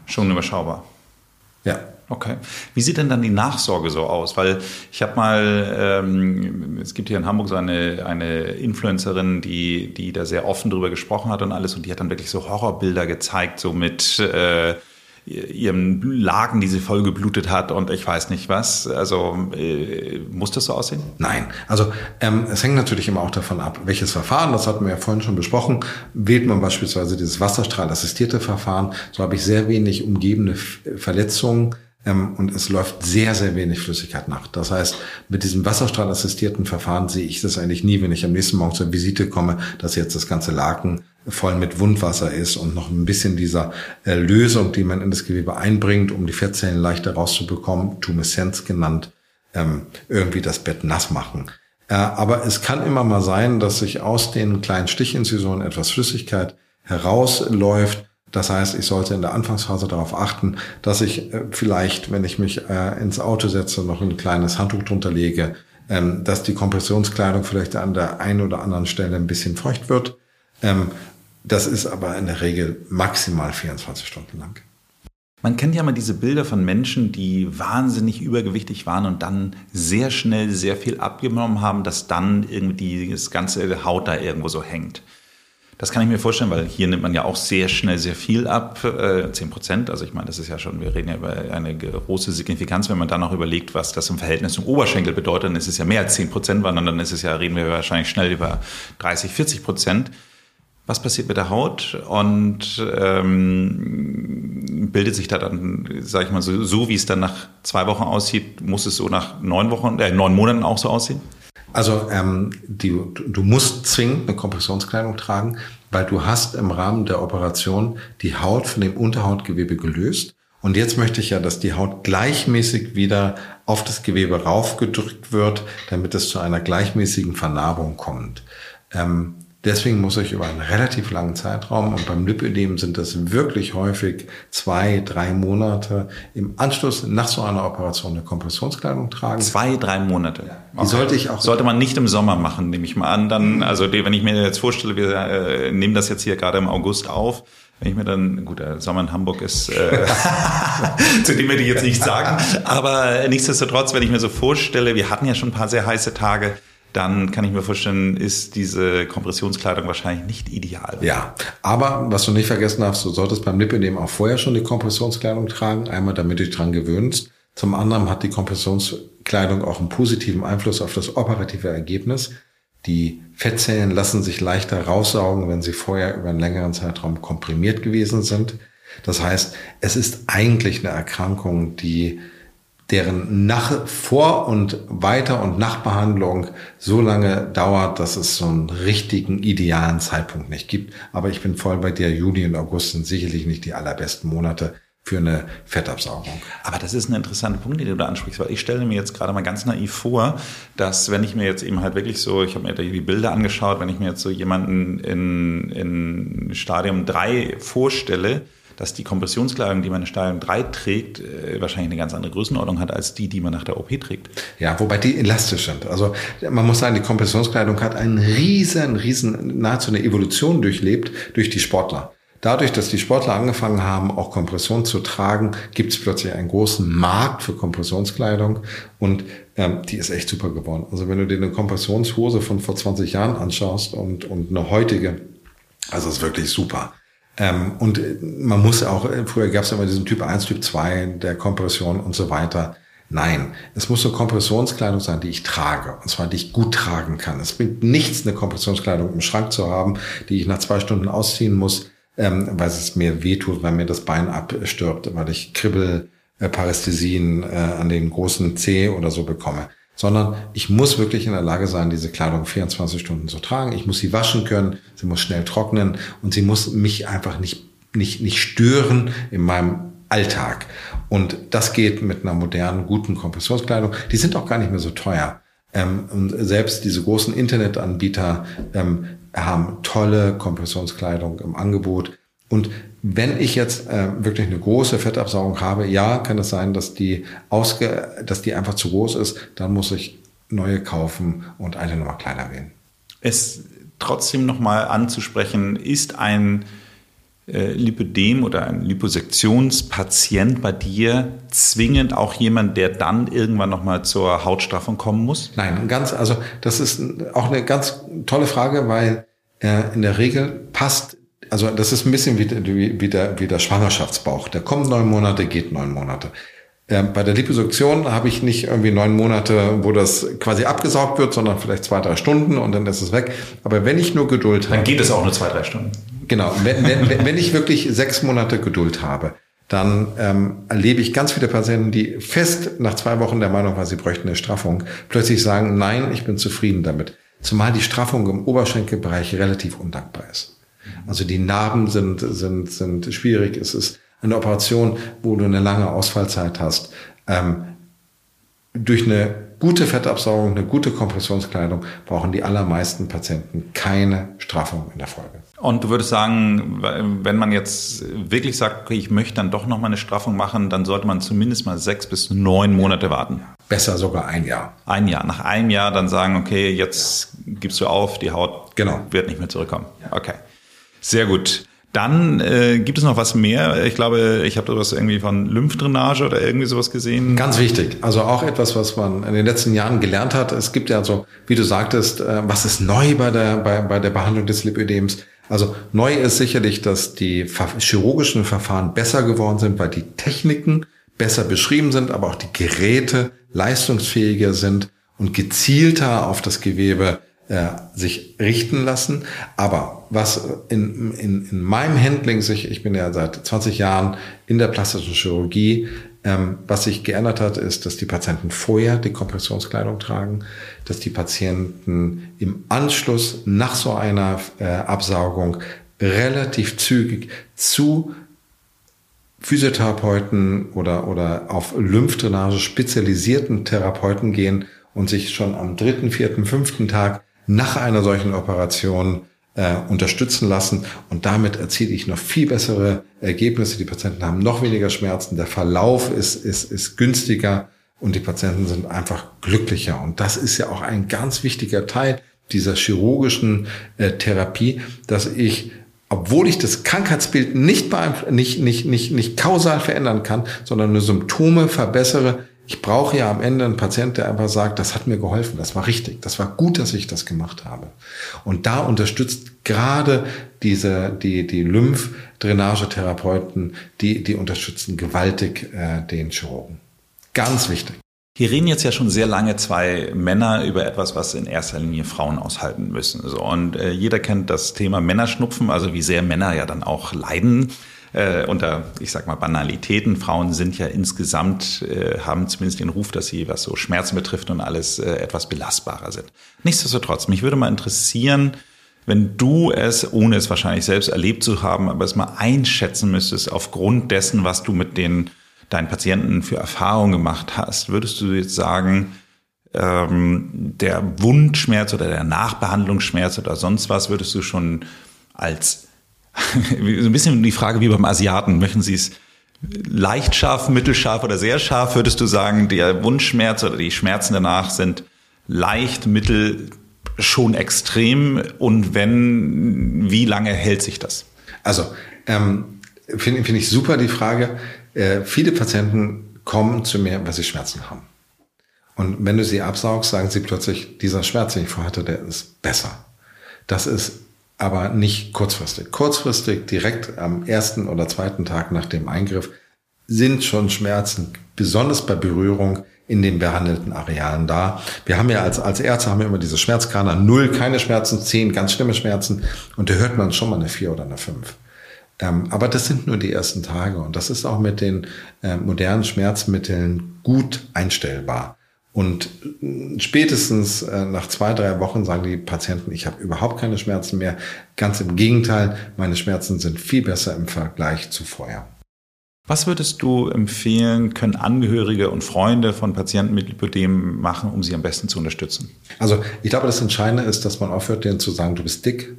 Schon überschaubar. Ja. Okay. Wie sieht denn dann die Nachsorge so aus? Weil ich habe mal, ähm, es gibt hier in Hamburg so eine, eine Influencerin, die, die da sehr offen drüber gesprochen hat und alles und die hat dann wirklich so Horrorbilder gezeigt, so mit äh, ihrem Lagen, die sie voll geblutet hat und ich weiß nicht was. Also äh, muss das so aussehen? Nein. Also ähm, es hängt natürlich immer auch davon ab, welches Verfahren, das hatten wir ja vorhin schon besprochen, wählt man beispielsweise dieses Wasserstrahlassistierte Verfahren, so habe ich sehr wenig umgebende Verletzungen ähm, und es läuft sehr, sehr wenig Flüssigkeit nach. Das heißt, mit diesem wasserstrahlassistierten Verfahren sehe ich das eigentlich nie, wenn ich am nächsten Morgen zur Visite komme, dass jetzt das ganze Laken voll mit Wundwasser ist und noch ein bisschen dieser äh, Lösung, die man in das Gewebe einbringt, um die Fettzellen leichter rauszubekommen, Tumeszenz genannt, ähm, irgendwie das Bett nass machen. Äh, aber es kann immer mal sein, dass sich aus den kleinen Stichinzisionen etwas Flüssigkeit herausläuft das heißt, ich sollte in der Anfangsphase darauf achten, dass ich äh, vielleicht, wenn ich mich äh, ins Auto setze, noch ein kleines Handtuch drunter lege, ähm, dass die Kompressionskleidung vielleicht an der einen oder anderen Stelle ein bisschen feucht wird. Ähm, das ist aber in der Regel maximal 24 Stunden lang. Man kennt ja mal diese Bilder von Menschen, die wahnsinnig übergewichtig waren und dann sehr schnell sehr viel abgenommen haben, dass dann irgendwie das ganze Haut da irgendwo so hängt. Das kann ich mir vorstellen, weil hier nimmt man ja auch sehr schnell sehr viel ab, äh, 10 Prozent. Also ich meine, das ist ja schon, wir reden ja über eine große Signifikanz. Wenn man dann noch überlegt, was das im Verhältnis zum Oberschenkel bedeutet, dann ist es ja mehr als 10 Prozent, sondern dann ist es ja, reden wir wahrscheinlich schnell über 30, 40 Prozent. Was passiert mit der Haut und ähm, bildet sich da dann, sage ich mal, so, so wie es dann nach zwei Wochen aussieht, muss es so nach neun Wochen, äh, neun Monaten auch so aussehen? Also ähm, die, du musst zwingend eine Kompressionskleidung tragen, weil du hast im Rahmen der Operation die Haut von dem Unterhautgewebe gelöst. Und jetzt möchte ich ja, dass die Haut gleichmäßig wieder auf das Gewebe raufgedrückt wird, damit es zu einer gleichmäßigen Vernarbung kommt. Ähm, Deswegen muss ich über einen relativ langen Zeitraum und beim Lipödem sind das wirklich häufig zwei, drei Monate im Anschluss nach so einer Operation eine Kompressionskleidung tragen. Zwei, drei Monate. Ja. Die sollte ich auch. Sollte man nicht im Sommer machen, nehme ich mal an. Dann, also wenn ich mir jetzt vorstelle, wir äh, nehmen das jetzt hier gerade im August auf. Wenn ich mir dann, gut, der Sommer in Hamburg ist, äh, zu dem werde ich jetzt nichts sagen. Aber nichtsdestotrotz, wenn ich mir so vorstelle, wir hatten ja schon ein paar sehr heiße Tage, dann kann ich mir vorstellen, ist diese Kompressionskleidung wahrscheinlich nicht ideal. Ja, aber was du nicht vergessen darfst, du solltest beim Lipödem auch vorher schon die Kompressionskleidung tragen, einmal damit du dich dran gewöhnst. Zum anderen hat die Kompressionskleidung auch einen positiven Einfluss auf das operative Ergebnis. Die Fettzellen lassen sich leichter raussaugen, wenn sie vorher über einen längeren Zeitraum komprimiert gewesen sind. Das heißt, es ist eigentlich eine Erkrankung, die deren nach, Vor- und Weiter- und Nachbehandlung so lange dauert, dass es so einen richtigen, idealen Zeitpunkt nicht gibt. Aber ich bin voll bei dir, Juli und August sind sicherlich nicht die allerbesten Monate für eine Fettabsaugung. Aber das ist ein interessanter Punkt, den du da ansprichst, weil ich stelle mir jetzt gerade mal ganz naiv vor, dass wenn ich mir jetzt eben halt wirklich so, ich habe mir die Bilder angeschaut, wenn ich mir jetzt so jemanden in, in Stadium 3 vorstelle, dass die Kompressionskleidung, die man in Stadium 3 trägt, äh, wahrscheinlich eine ganz andere Größenordnung hat als die, die man nach der OP trägt. Ja, wobei die elastisch sind. Also man muss sagen, die Kompressionskleidung hat einen riesen, riesen, nahezu eine Evolution durchlebt durch die Sportler. Dadurch, dass die Sportler angefangen haben, auch Kompression zu tragen, gibt es plötzlich einen großen Markt für Kompressionskleidung und ähm, die ist echt super geworden. Also wenn du dir eine Kompressionshose von vor 20 Jahren anschaust und, und eine heutige, also ist wirklich super. Ähm, und man muss auch, früher gab es immer diesen Typ 1, Typ 2 der Kompression und so weiter. Nein, es muss eine Kompressionskleidung sein, die ich trage. Und zwar, die ich gut tragen kann. Es bringt nichts, eine Kompressionskleidung im Schrank zu haben, die ich nach zwei Stunden ausziehen muss, ähm, weil es mir wehtut, weil mir das Bein abstirbt, weil ich Kribbel, äh, Parästhesien äh, an den großen Zeh oder so bekomme sondern ich muss wirklich in der Lage sein, diese Kleidung 24 Stunden zu tragen. Ich muss sie waschen können, sie muss schnell trocknen und sie muss mich einfach nicht, nicht, nicht stören in meinem Alltag. Und das geht mit einer modernen, guten Kompressionskleidung. Die sind auch gar nicht mehr so teuer. Ähm, und selbst diese großen Internetanbieter ähm, haben tolle Kompressionskleidung im Angebot. Und wenn ich jetzt äh, wirklich eine große Fettabsaugung habe, ja, kann es sein, dass die ausge, dass die einfach zu groß ist. Dann muss ich neue kaufen und eine Nummer kleiner wählen. Es trotzdem nochmal anzusprechen, ist ein äh, Lipödem oder ein Liposektionspatient bei dir zwingend auch jemand, der dann irgendwann nochmal zur Hautstraffung kommen muss? Nein, ganz, also das ist auch eine ganz tolle Frage, weil äh, in der Regel passt, also das ist ein bisschen wie, wie, wie, der, wie der Schwangerschaftsbauch. Der kommt neun Monate, geht neun Monate. Äh, bei der Liposuktion habe ich nicht irgendwie neun Monate, wo das quasi abgesaugt wird, sondern vielleicht zwei, drei Stunden und dann ist es weg. Aber wenn ich nur Geduld habe. Dann geht es auch nur zwei, drei Stunden. Genau, wenn, wenn, wenn ich wirklich sechs Monate Geduld habe, dann ähm, erlebe ich ganz viele Patienten, die fest nach zwei Wochen der Meinung waren, sie bräuchten eine Straffung, plötzlich sagen, nein, ich bin zufrieden damit. Zumal die Straffung im Oberschenkelbereich relativ undankbar ist. Also die Narben sind, sind, sind schwierig. Es ist eine Operation, wo du eine lange Ausfallzeit hast. Ähm, durch eine gute Fettabsaugung, eine gute Kompressionskleidung brauchen die allermeisten Patienten keine Straffung in der Folge. Und du würdest sagen, wenn man jetzt wirklich sagt, okay, ich möchte dann doch nochmal eine Straffung machen, dann sollte man zumindest mal sechs bis neun Monate warten. Besser sogar ein Jahr. Ein Jahr. Nach einem Jahr dann sagen, okay, jetzt gibst du auf, die Haut genau. wird nicht mehr zurückkommen. Okay. Sehr gut. Dann äh, gibt es noch was mehr. Ich glaube, ich habe da was irgendwie von Lymphdrainage oder irgendwie sowas gesehen. Ganz wichtig. Also auch etwas, was man in den letzten Jahren gelernt hat. Es gibt ja so, wie du sagtest, äh, was ist neu bei der, bei, bei der Behandlung des Lipödems? Also neu ist sicherlich, dass die chirurgischen Verfahren besser geworden sind, weil die Techniken besser beschrieben sind, aber auch die Geräte leistungsfähiger sind und gezielter auf das Gewebe äh, sich richten lassen. Aber was in, in, in meinem Handling sich, ich bin ja seit 20 Jahren in der plastischen Chirurgie, ähm, was sich geändert hat, ist, dass die Patienten vorher die Kompressionskleidung tragen, dass die Patienten im Anschluss nach so einer äh, Absaugung relativ zügig zu Physiotherapeuten oder, oder auf Lymphdrainage spezialisierten Therapeuten gehen und sich schon am dritten, vierten, fünften Tag nach einer solchen Operation äh, unterstützen lassen. Und damit erziele ich noch viel bessere Ergebnisse. Die Patienten haben noch weniger Schmerzen. Der Verlauf ist, ist, ist günstiger und die Patienten sind einfach glücklicher. Und das ist ja auch ein ganz wichtiger Teil dieser chirurgischen äh, Therapie, dass ich obwohl ich das Krankheitsbild nicht, nicht, nicht, nicht, nicht kausal verändern kann, sondern nur Symptome verbessere, ich brauche ja am Ende einen Patient, der einfach sagt, das hat mir geholfen, das war richtig, das war gut, dass ich das gemacht habe. Und da unterstützt gerade diese, die, die Lymphdrainagetherapeuten, die, die unterstützen gewaltig äh, den Chirurgen. Ganz wichtig. Hier reden jetzt ja schon sehr lange zwei Männer über etwas, was in erster Linie Frauen aushalten müssen. So, und äh, jeder kennt das Thema Männerschnupfen, also wie sehr Männer ja dann auch leiden äh, unter, ich sag mal, Banalitäten. Frauen sind ja insgesamt, äh, haben zumindest den Ruf, dass sie, was so Schmerzen betrifft und alles, äh, etwas belastbarer sind. Nichtsdestotrotz, mich würde mal interessieren, wenn du es, ohne es wahrscheinlich selbst erlebt zu haben, aber es mal einschätzen müsstest, aufgrund dessen, was du mit den deinen Patienten für Erfahrungen gemacht hast, würdest du jetzt sagen, ähm, der Wundschmerz oder der Nachbehandlungsschmerz oder sonst was würdest du schon als so ein bisschen die Frage wie beim Asiaten. Möchten Sie es leicht scharf, mittelscharf oder sehr scharf? Würdest du sagen, der Wundschmerz oder die Schmerzen danach sind leicht, mittel, schon extrem? Und wenn, wie lange hält sich das? Also, ähm, finde find ich super die Frage. Äh, viele Patienten kommen zu mir, weil sie Schmerzen haben. Und wenn du sie absaugst, sagen sie plötzlich, dieser Schmerz, den ich vorher hatte, der ist besser. Das ist aber nicht kurzfristig. Kurzfristig, direkt am ersten oder zweiten Tag nach dem Eingriff, sind schon Schmerzen, besonders bei Berührung in den behandelten Arealen da. Wir haben ja als, als Ärzte haben wir immer diese Schmerzskala, null keine Schmerzen, zehn ganz schlimme Schmerzen und da hört man schon mal eine vier oder eine fünf. Ähm, aber das sind nur die ersten Tage und das ist auch mit den äh, modernen Schmerzmitteln gut einstellbar. Und spätestens äh, nach zwei, drei Wochen sagen die Patienten, ich habe überhaupt keine Schmerzen mehr. Ganz im Gegenteil, meine Schmerzen sind viel besser im Vergleich zu vorher. Was würdest du empfehlen, können Angehörige und Freunde von Patienten mit Lipödem machen, um sie am besten zu unterstützen? Also ich glaube, das Entscheidende ist, dass man aufhört, denen zu sagen, du bist dick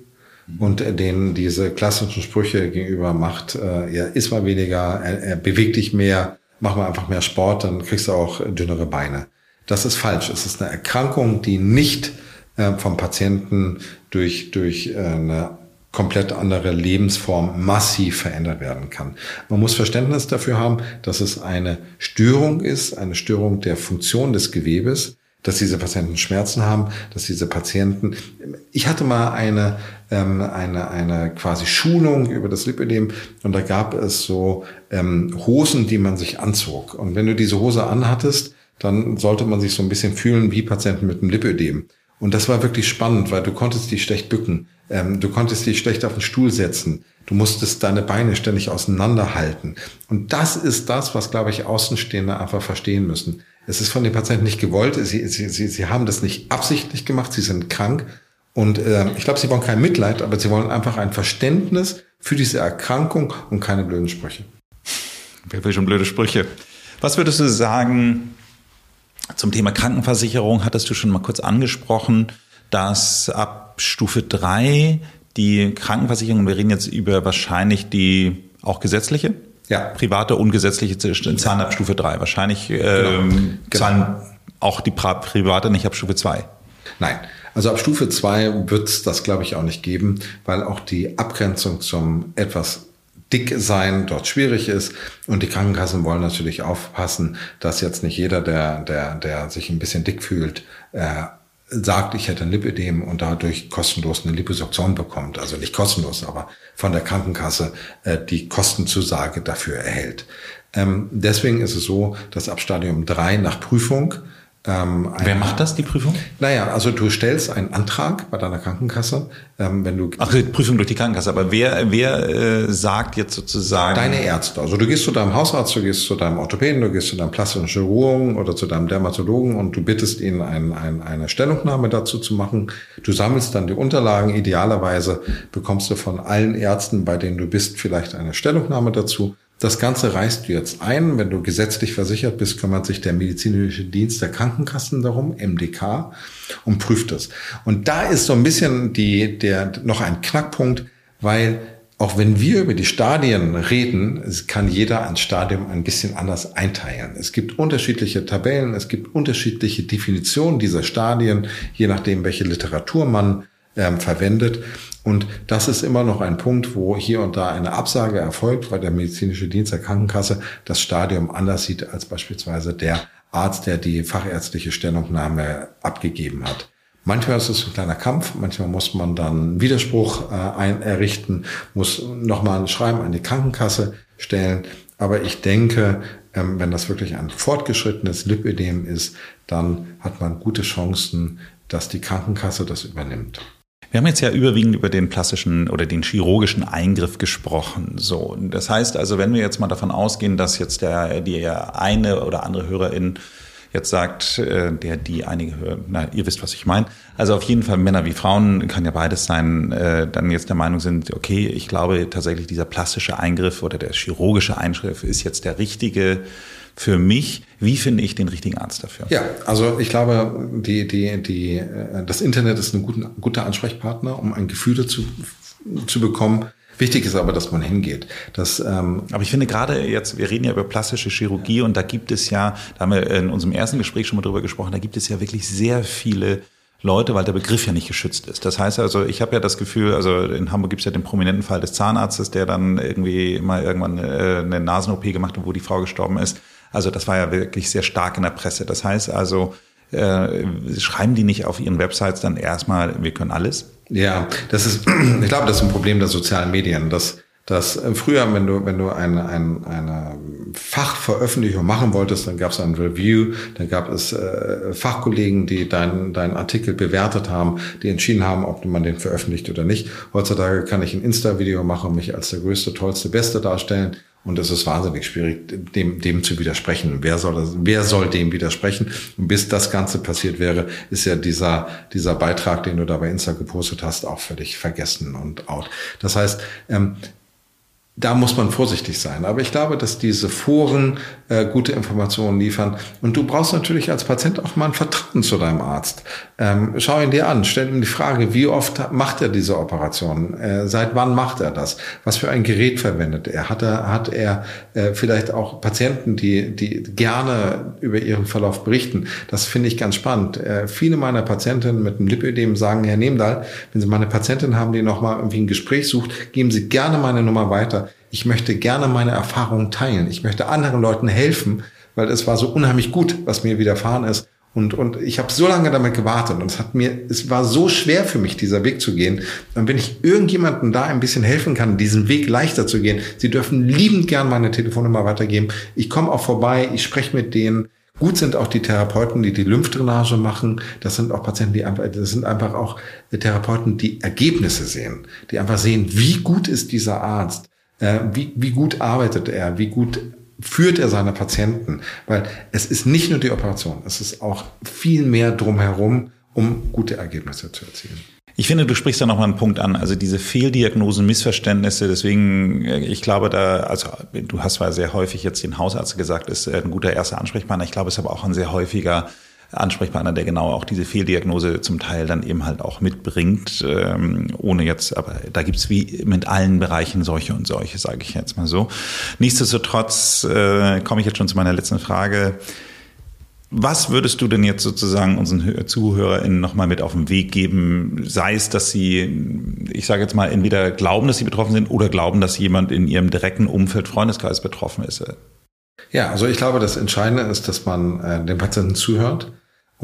und denen diese klassischen Sprüche gegenüber macht, äh, ja, iss mal weniger, äh, äh, beweg dich mehr, mach mal einfach mehr Sport, dann kriegst du auch dünnere Beine. Das ist falsch. Es ist eine Erkrankung, die nicht äh, vom Patienten durch, durch äh, eine komplett andere Lebensform massiv verändert werden kann. Man muss Verständnis dafür haben, dass es eine Störung ist, eine Störung der Funktion des Gewebes, dass diese Patienten Schmerzen haben, dass diese Patienten. Ich hatte mal eine ähm, eine eine quasi Schulung über das Lipödem und da gab es so ähm, Hosen, die man sich anzog. Und wenn du diese Hose anhattest, dann sollte man sich so ein bisschen fühlen wie Patienten mit einem Lipödem. Und das war wirklich spannend, weil du konntest dich schlecht bücken, ähm, du konntest dich schlecht auf den Stuhl setzen, du musstest deine Beine ständig auseinanderhalten. Und das ist das, was, glaube ich, Außenstehende einfach verstehen müssen. Es ist von den Patienten nicht gewollt, sie, sie, sie, sie haben das nicht absichtlich gemacht, sie sind krank. Und äh, ich glaube, sie wollen kein Mitleid, aber sie wollen einfach ein Verständnis für diese Erkrankung und keine blöden Sprüche. Wer will schon blöde Sprüche? Was würdest du sagen, zum Thema Krankenversicherung hattest du schon mal kurz angesprochen, dass ab Stufe 3 die Krankenversicherung, wir reden jetzt über wahrscheinlich die auch gesetzliche, ja. private und gesetzliche zahlen ab Stufe 3. Wahrscheinlich ähm, genau. zahlen auch die private nicht ab Stufe 2. Nein, also ab Stufe 2 wird es das, glaube ich, auch nicht geben, weil auch die Abgrenzung zum etwas dick sein dort schwierig ist. Und die Krankenkassen wollen natürlich aufpassen, dass jetzt nicht jeder, der, der, der sich ein bisschen dick fühlt, äh, sagt, ich hätte ein Lipödem und dadurch kostenlos eine Liposuktion bekommt. Also nicht kostenlos, aber von der Krankenkasse äh, die Kostenzusage dafür erhält. Ähm, deswegen ist es so, dass ab Stadium 3 nach Prüfung ähm, Wer macht das, die Prüfung? Naja, also du stellst einen Antrag bei deiner Krankenkasse, ähm, wenn du... Ach, die Prüfung durch die Krankenkasse, aber wer, wer äh, sagt jetzt sozusagen... Deine Ärzte. Also du gehst zu deinem Hausarzt, du gehst zu deinem Orthopäden, du gehst zu deinem plastischen Chirurgen oder zu deinem Dermatologen und du bittest ihn, ein, ein, eine Stellungnahme dazu zu machen. Du sammelst dann die Unterlagen. Idealerweise bekommst du von allen Ärzten, bei denen du bist, vielleicht eine Stellungnahme dazu. Das Ganze reißt du jetzt ein. Wenn du gesetzlich versichert bist, kümmert sich der medizinische Dienst der Krankenkassen darum, MDK, und prüft es. Und da ist so ein bisschen die, der, noch ein Knackpunkt, weil auch wenn wir über die Stadien reden, kann jeder ein Stadium ein bisschen anders einteilen. Es gibt unterschiedliche Tabellen, es gibt unterschiedliche Definitionen dieser Stadien, je nachdem, welche Literatur man ähm, verwendet. Und das ist immer noch ein Punkt, wo hier und da eine Absage erfolgt, weil der medizinische Dienst der Krankenkasse das Stadium anders sieht als beispielsweise der Arzt, der die fachärztliche Stellungnahme abgegeben hat. Manchmal ist es ein kleiner Kampf, manchmal muss man dann Widerspruch äh, ein errichten, muss nochmal ein Schreiben an die Krankenkasse stellen. Aber ich denke, ähm, wenn das wirklich ein fortgeschrittenes Lipödem ist, dann hat man gute Chancen, dass die Krankenkasse das übernimmt. Wir haben jetzt ja überwiegend über den plastischen oder den chirurgischen Eingriff gesprochen. So, das heißt also, wenn wir jetzt mal davon ausgehen, dass jetzt der die eine oder andere Hörerin jetzt sagt, äh, der die einige hören, na, ihr wisst, was ich meine. Also auf jeden Fall Männer wie Frauen, kann ja beides sein, äh, dann jetzt der Meinung sind, okay, ich glaube tatsächlich dieser plastische Eingriff oder der chirurgische Eingriff ist jetzt der richtige für mich. Wie finde ich den richtigen Arzt dafür? Ja, also ich glaube, die, die, die, äh, das Internet ist ein guter, guter Ansprechpartner, um ein Gefühl dazu zu bekommen. Wichtig ist aber, dass man hingeht. Das, ähm aber ich finde gerade jetzt, wir reden ja über plastische Chirurgie und da gibt es ja, da haben wir in unserem ersten Gespräch schon mal drüber gesprochen, da gibt es ja wirklich sehr viele Leute, weil der Begriff ja nicht geschützt ist. Das heißt also, ich habe ja das Gefühl, also in Hamburg gibt es ja den prominenten Fall des Zahnarztes, der dann irgendwie mal irgendwann äh, eine Nasen-OP gemacht hat, wo die Frau gestorben ist. Also das war ja wirklich sehr stark in der Presse. Das heißt also, äh, schreiben die nicht auf ihren Websites dann erstmal, wir können alles? Ja, das ist, ich glaube, das ist ein Problem der sozialen Medien. Das, das äh, früher, wenn du, wenn du eine, eine, eine Fachveröffentlichung machen wolltest, dann gab es ein Review, dann gab es äh, Fachkollegen, die deinen deinen Artikel bewertet haben, die entschieden haben, ob man den veröffentlicht oder nicht. Heutzutage kann ich ein Insta-Video machen mich als der größte, tollste, beste darstellen und es ist wahnsinnig schwierig, dem, dem zu widersprechen. Wer soll, das, wer soll dem widersprechen? Und bis das Ganze passiert wäre, ist ja dieser, dieser Beitrag, den du da bei Insta gepostet hast, auch völlig vergessen und out. Das heißt, ähm, da muss man vorsichtig sein. Aber ich glaube, dass diese Foren äh, gute Informationen liefern. Und du brauchst natürlich als Patient auch mal ein Vertrauen zu deinem Arzt. Ähm, schau ihn dir an, stell ihm die Frage, wie oft macht er diese Operation? Äh, seit wann macht er das? Was für ein Gerät verwendet er? Hat er, hat er äh, vielleicht auch Patienten, die, die gerne über ihren Verlauf berichten? Das finde ich ganz spannend. Äh, viele meiner Patientinnen mit einem Lipödem sagen, Herr Nehmdahl, wenn Sie mal eine Patientin haben, die nochmal irgendwie ein Gespräch sucht, geben Sie gerne meine Nummer weiter ich möchte gerne meine Erfahrungen teilen. Ich möchte anderen Leuten helfen, weil es war so unheimlich gut, was mir widerfahren ist. Und, und ich habe so lange damit gewartet und es hat mir, es war so schwer für mich, dieser Weg zu gehen. Und wenn ich irgendjemandem da ein bisschen helfen kann, diesen Weg leichter zu gehen, Sie dürfen liebend gern meine Telefonnummer weitergeben. Ich komme auch vorbei, ich spreche mit denen. Gut sind auch die Therapeuten, die die Lymphdrainage machen. Das sind auch Patienten, die einfach, das sind einfach auch Therapeuten, die Ergebnisse sehen, die einfach sehen, wie gut ist dieser Arzt äh, wie, wie gut arbeitet er? Wie gut führt er seine Patienten? Weil es ist nicht nur die Operation, es ist auch viel mehr drumherum, um gute Ergebnisse zu erzielen. Ich finde, du sprichst da nochmal einen Punkt an, also diese Fehldiagnosen, Missverständnisse. Deswegen, äh, ich glaube, da, also du hast zwar sehr häufig jetzt den Hausarzt gesagt, ist ein guter erster Ansprechpartner. Ich glaube, es ist aber auch ein sehr häufiger Ansprechpartner, der genau auch diese Fehldiagnose zum Teil dann eben halt auch mitbringt, ähm, ohne jetzt, aber da gibt's wie mit allen Bereichen solche und solche, sage ich jetzt mal so. Nichtsdestotrotz äh, komme ich jetzt schon zu meiner letzten Frage. Was würdest du denn jetzt sozusagen unseren ZuhörerInnen nochmal mit auf den Weg geben? Sei es, dass sie, ich sage jetzt mal, entweder glauben, dass sie betroffen sind oder glauben, dass jemand in ihrem direkten Umfeld, Freundeskreis betroffen ist. Ja, also ich glaube, das Entscheidende ist, dass man äh, dem Patienten zuhört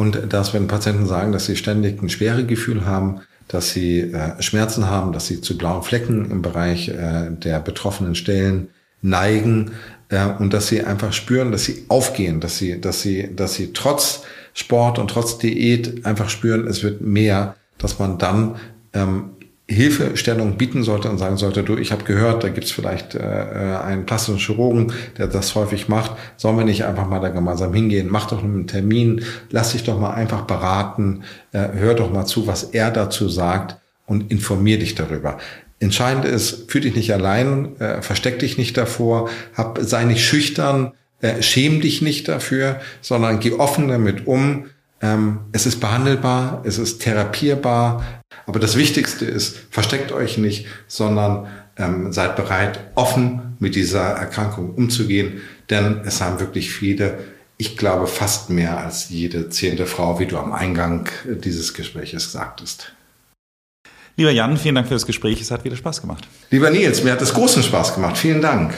und dass, wenn Patienten sagen, dass sie ständig ein Schweregefühl haben, dass sie äh, Schmerzen haben, dass sie zu blauen Flecken im Bereich äh, der betroffenen Stellen neigen äh, und dass sie einfach spüren, dass sie aufgehen, dass sie, dass sie, dass sie trotz Sport und trotz Diät einfach spüren, es wird mehr, dass man dann ähm, Hilfestellung bieten sollte und sagen sollte, du, ich habe gehört, da gibt's vielleicht äh, äh, einen plastischen Chirurgen, der das häufig macht. Sollen wir nicht einfach mal da gemeinsam hingehen? Mach doch einen Termin, lass dich doch mal einfach beraten, äh, hör doch mal zu, was er dazu sagt und informier dich darüber. Entscheidend ist, fühl dich nicht allein, äh, versteck dich nicht davor, hab, sei nicht schüchtern, äh, schäm dich nicht dafür, sondern geh offen damit um. Ähm, es ist behandelbar, es ist therapierbar, aber das Wichtigste ist, versteckt euch nicht, sondern ähm, seid bereit, offen mit dieser Erkrankung umzugehen, denn es haben wirklich viele, ich glaube fast mehr als jede zehnte Frau, wie du am Eingang dieses Gespräches sagtest. Lieber Jan, vielen Dank für das Gespräch. Es hat wieder Spaß gemacht. Lieber Nils, mir hat es großen Spaß gemacht. Vielen Dank.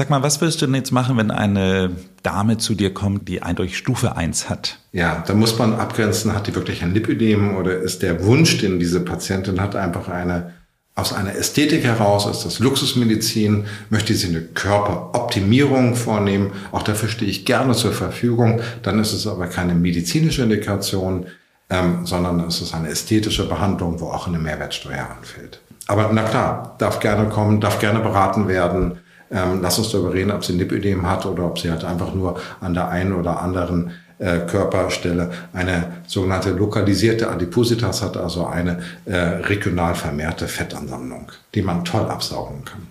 Sag mal, was würdest du denn jetzt machen, wenn eine Dame zu dir kommt, die eindeutig Stufe 1 hat? Ja, da muss man abgrenzen, hat die wirklich ein Lipödem oder ist der Wunsch, den diese Patientin hat, einfach eine aus einer Ästhetik heraus ist das Luxusmedizin, möchte sie eine Körperoptimierung vornehmen. Auch dafür stehe ich gerne zur Verfügung. Dann ist es aber keine medizinische Indikation, ähm, sondern es ist eine ästhetische Behandlung, wo auch eine Mehrwertsteuer anfällt. Aber na klar, darf gerne kommen, darf gerne beraten werden. Ähm, lass uns darüber reden, ob sie Lipödem hat oder ob sie halt einfach nur an der einen oder anderen äh, Körperstelle eine sogenannte lokalisierte Adipositas hat, also eine äh, regional vermehrte Fettansammlung, die man toll absaugen kann.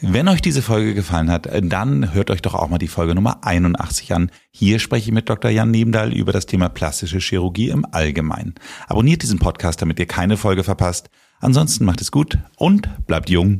Wenn euch diese Folge gefallen hat, dann hört euch doch auch mal die Folge Nummer 81 an. Hier spreche ich mit Dr. Jan Nebendahl über das Thema plastische Chirurgie im Allgemeinen. Abonniert diesen Podcast, damit ihr keine Folge verpasst. Ansonsten macht es gut und bleibt jung